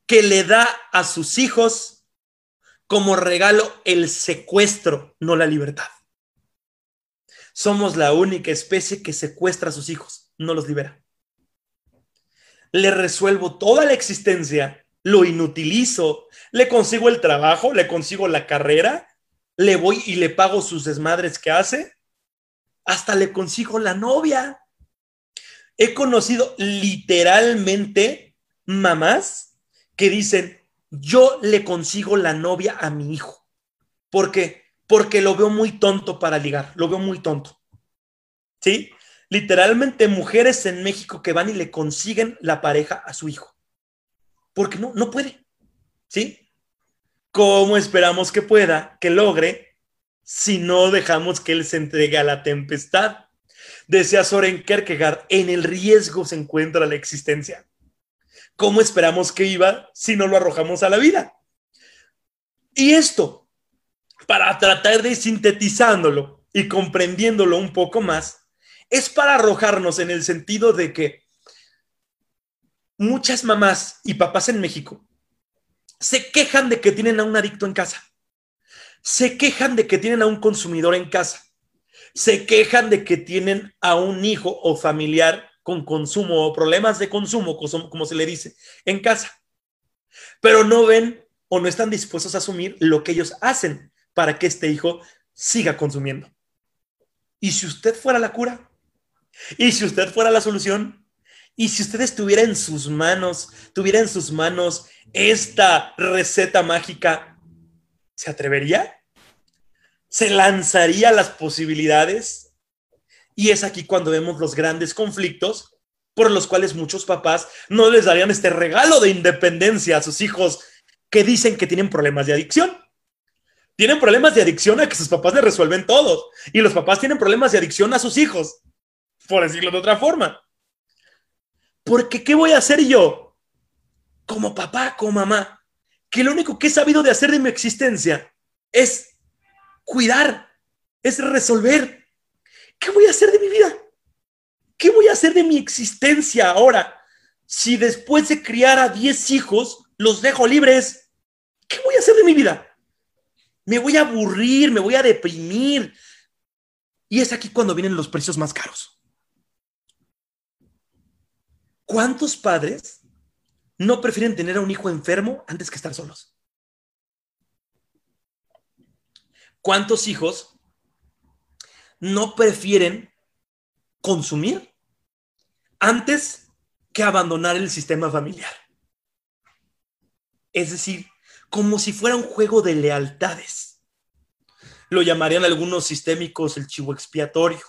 que le da a sus hijos como regalo el secuestro, no la libertad. Somos la única especie que secuestra a sus hijos, no los libera. Le resuelvo toda la existencia, lo inutilizo, le consigo el trabajo, le consigo la carrera, le voy y le pago sus desmadres que hace, hasta le consigo la novia. He conocido literalmente mamás que dicen, yo le consigo la novia a mi hijo. ¿Por qué? Porque lo veo muy tonto para ligar, lo veo muy tonto. ¿Sí? Literalmente mujeres en México que van y le consiguen la pareja a su hijo. Porque no, no puede. ¿Sí? ¿Cómo esperamos que pueda, que logre, si no dejamos que él se entregue a la tempestad? Decía Soren Kierkegaard, en el riesgo se encuentra la existencia. ¿Cómo esperamos que iba si no lo arrojamos a la vida? Y esto para tratar de sintetizándolo y comprendiéndolo un poco más, es para arrojarnos en el sentido de que muchas mamás y papás en México se quejan de que tienen a un adicto en casa, se quejan de que tienen a un consumidor en casa, se quejan de que tienen a un hijo o familiar con consumo o problemas de consumo, como se le dice, en casa, pero no ven o no están dispuestos a asumir lo que ellos hacen para que este hijo siga consumiendo. ¿Y si usted fuera la cura? ¿Y si usted fuera la solución? ¿Y si usted estuviera en sus manos, tuviera en sus manos esta receta mágica, ¿se atrevería? ¿Se lanzaría las posibilidades? Y es aquí cuando vemos los grandes conflictos por los cuales muchos papás no les darían este regalo de independencia a sus hijos que dicen que tienen problemas de adicción. Tienen problemas de adicción a que sus papás les resuelven todos. Y los papás tienen problemas de adicción a sus hijos, por decirlo de otra forma. Porque, ¿qué voy a hacer yo como papá, como mamá? Que lo único que he sabido de hacer de mi existencia es cuidar, es resolver. ¿Qué voy a hacer de mi vida? ¿Qué voy a hacer de mi existencia ahora si después de criar a 10 hijos los dejo libres? ¿Qué voy a hacer de mi vida? Me voy a aburrir, me voy a deprimir. Y es aquí cuando vienen los precios más caros. ¿Cuántos padres no prefieren tener a un hijo enfermo antes que estar solos? ¿Cuántos hijos no prefieren consumir antes que abandonar el sistema familiar? Es decir, como si fuera un juego de lealtades. Lo llamarían algunos sistémicos el chivo expiatorio.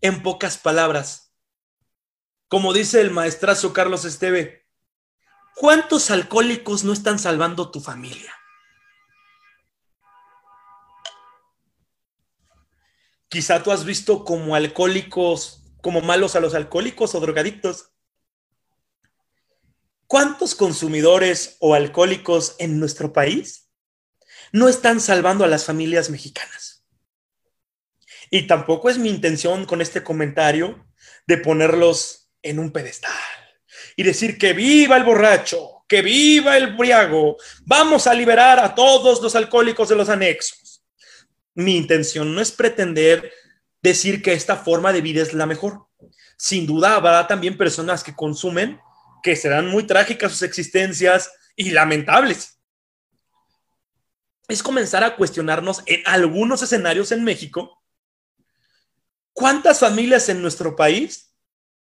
En pocas palabras, como dice el maestrazo Carlos Esteve, ¿cuántos alcohólicos no están salvando tu familia? Quizá tú has visto como alcohólicos, como malos a los alcohólicos o drogadictos. ¿Cuántos consumidores o alcohólicos en nuestro país no están salvando a las familias mexicanas? Y tampoco es mi intención con este comentario de ponerlos en un pedestal y decir que viva el borracho, que viva el briago, vamos a liberar a todos los alcohólicos de los anexos. Mi intención no es pretender decir que esta forma de vida es la mejor. Sin duda habrá también personas que consumen que serán muy trágicas sus existencias y lamentables. Es comenzar a cuestionarnos en algunos escenarios en México, ¿cuántas familias en nuestro país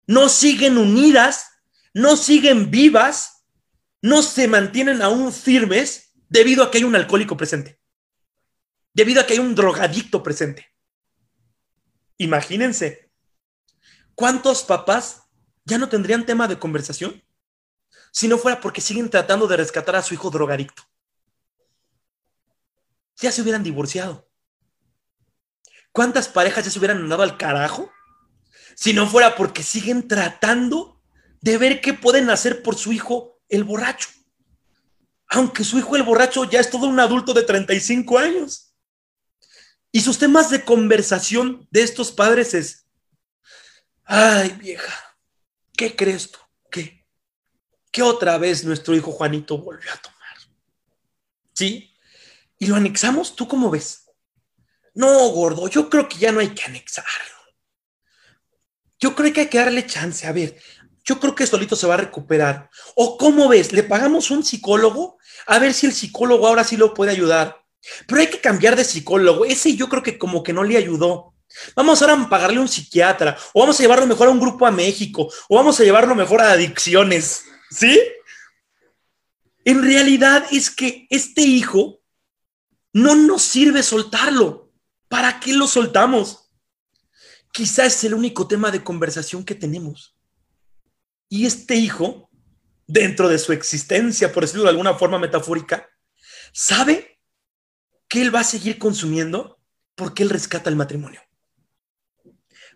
no siguen unidas, no siguen vivas, no se mantienen aún firmes debido a que hay un alcohólico presente, debido a que hay un drogadicto presente. Imagínense, ¿cuántos papás ya no tendrían tema de conversación si no fuera porque siguen tratando de rescatar a su hijo drogadicto? Ya se hubieran divorciado. ¿Cuántas parejas ya se hubieran andado al carajo si no fuera porque siguen tratando de ver qué pueden hacer por su hijo el borracho. Aunque su hijo el borracho ya es todo un adulto de 35 años. Y sus temas de conversación de estos padres es, ay vieja, ¿qué crees tú? ¿Qué? ¿Qué otra vez nuestro hijo Juanito volvió a tomar? ¿Sí? Y lo anexamos, ¿tú cómo ves? No, gordo, yo creo que ya no hay que anexarlo yo creo que hay que darle chance. A ver, yo creo que solito se va a recuperar. ¿O cómo ves? ¿Le pagamos un psicólogo? A ver si el psicólogo ahora sí lo puede ayudar. Pero hay que cambiar de psicólogo. Ese yo creo que como que no le ayudó. Vamos ahora a pagarle un psiquiatra, o vamos a llevarlo mejor a un grupo a México, o vamos a llevarlo mejor a adicciones. ¿Sí? En realidad es que este hijo no nos sirve soltarlo. ¿Para qué lo soltamos? quizás es el único tema de conversación que tenemos. Y este hijo, dentro de su existencia, por decirlo de alguna forma metafórica, sabe que él va a seguir consumiendo porque él rescata el matrimonio.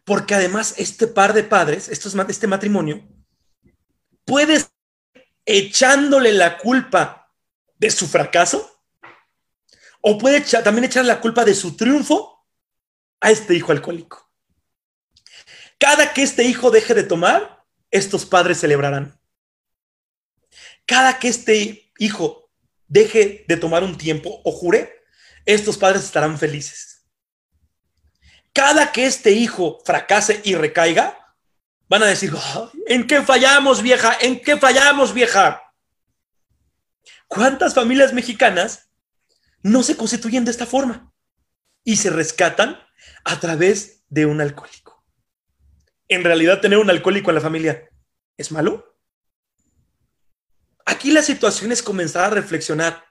Porque además este par de padres, este matrimonio, puede echándole la culpa de su fracaso o puede también echar la culpa de su triunfo a este hijo alcohólico. Cada que este hijo deje de tomar, estos padres celebrarán. Cada que este hijo deje de tomar un tiempo o jure, estos padres estarán felices. Cada que este hijo fracase y recaiga, van a decir, ¿en qué fallamos, vieja? ¿En qué fallamos, vieja? ¿Cuántas familias mexicanas no se constituyen de esta forma y se rescatan a través de un alcohólico? en realidad tener un alcohólico en la familia es malo? Aquí la situación es comenzar a reflexionar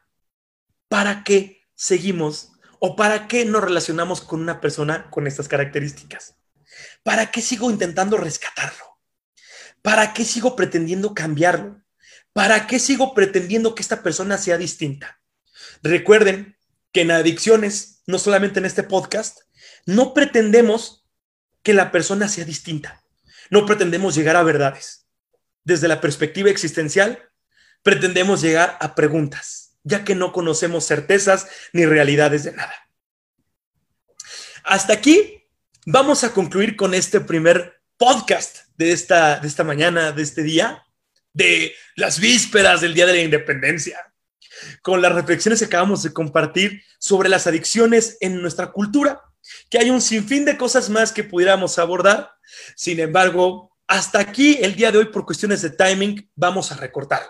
para qué seguimos ¿O para qué nos relacionamos con una persona con estas características? ¿Para qué sigo intentando rescatarlo? ¿Para qué sigo pretendiendo cambiarlo? ¿Para qué sigo pretendiendo que esta persona sea distinta? Recuerden que en adicciones, no solamente en este podcast, no pretendemos que la persona sea distinta. No pretendemos llegar a verdades. Desde la perspectiva existencial, pretendemos llegar a preguntas ya que no conocemos certezas ni realidades de nada. Hasta aquí vamos a concluir con este primer podcast de esta, de esta mañana, de este día, de las vísperas del Día de la Independencia, con las reflexiones que acabamos de compartir sobre las adicciones en nuestra cultura, que hay un sinfín de cosas más que pudiéramos abordar. Sin embargo, hasta aquí el día de hoy, por cuestiones de timing, vamos a recortar.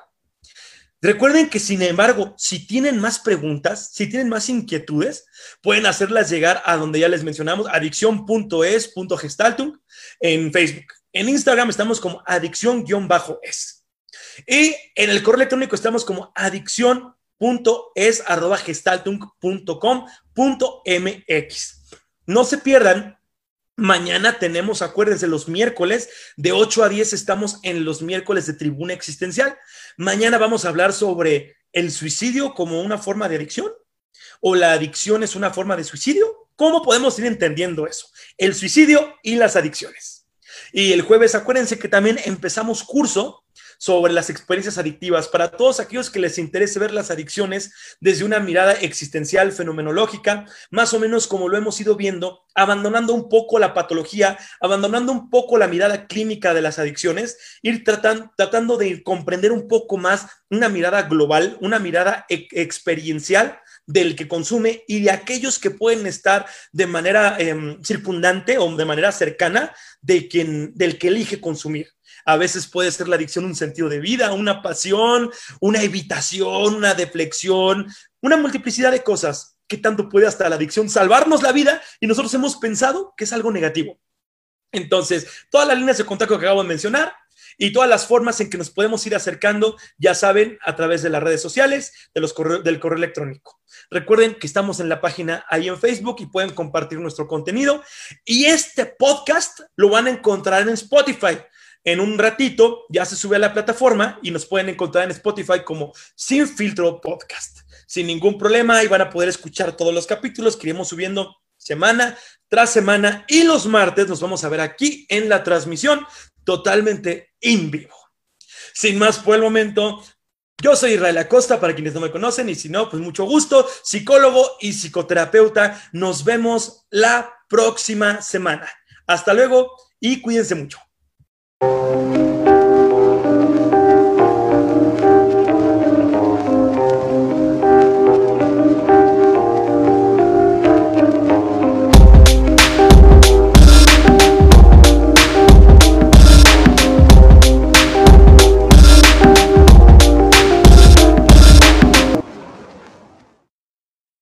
Recuerden que, sin embargo, si tienen más preguntas, si tienen más inquietudes, pueden hacerlas llegar a donde ya les mencionamos, adicción.es.gestaltung en Facebook. En Instagram estamos como adicción-es. Y en el correo electrónico estamos como adicción.es.gestaltung.com.mx. No se pierdan Mañana tenemos, acuérdense, los miércoles de 8 a 10 estamos en los miércoles de Tribuna Existencial. Mañana vamos a hablar sobre el suicidio como una forma de adicción o la adicción es una forma de suicidio. ¿Cómo podemos ir entendiendo eso? El suicidio y las adicciones. Y el jueves, acuérdense que también empezamos curso sobre las experiencias adictivas para todos aquellos que les interese ver las adicciones desde una mirada existencial, fenomenológica, más o menos como lo hemos ido viendo, abandonando un poco la patología, abandonando un poco la mirada clínica de las adicciones, ir tratando de comprender un poco más una mirada global, una mirada experiencial del que consume y de aquellos que pueden estar de manera em, circundante o de manera cercana de quien, del que elige consumir. A veces puede ser la adicción un sentido de vida, una pasión, una evitación, una deflexión, una multiplicidad de cosas que tanto puede hasta la adicción salvarnos la vida y nosotros hemos pensado que es algo negativo. Entonces, todas las líneas de contacto que acabo de mencionar y todas las formas en que nos podemos ir acercando, ya saben, a través de las redes sociales, de los del correo electrónico. Recuerden que estamos en la página ahí en Facebook y pueden compartir nuestro contenido. Y este podcast lo van a encontrar en Spotify. En un ratito ya se sube a la plataforma y nos pueden encontrar en Spotify como Sin Filtro Podcast. Sin ningún problema y van a poder escuchar todos los capítulos que iremos subiendo semana tras semana y los martes nos vamos a ver aquí en la transmisión totalmente en vivo. Sin más por el momento, yo soy Israel Acosta, para quienes no me conocen, y si no, pues mucho gusto, psicólogo y psicoterapeuta. Nos vemos la próxima semana. Hasta luego y cuídense mucho. thank you.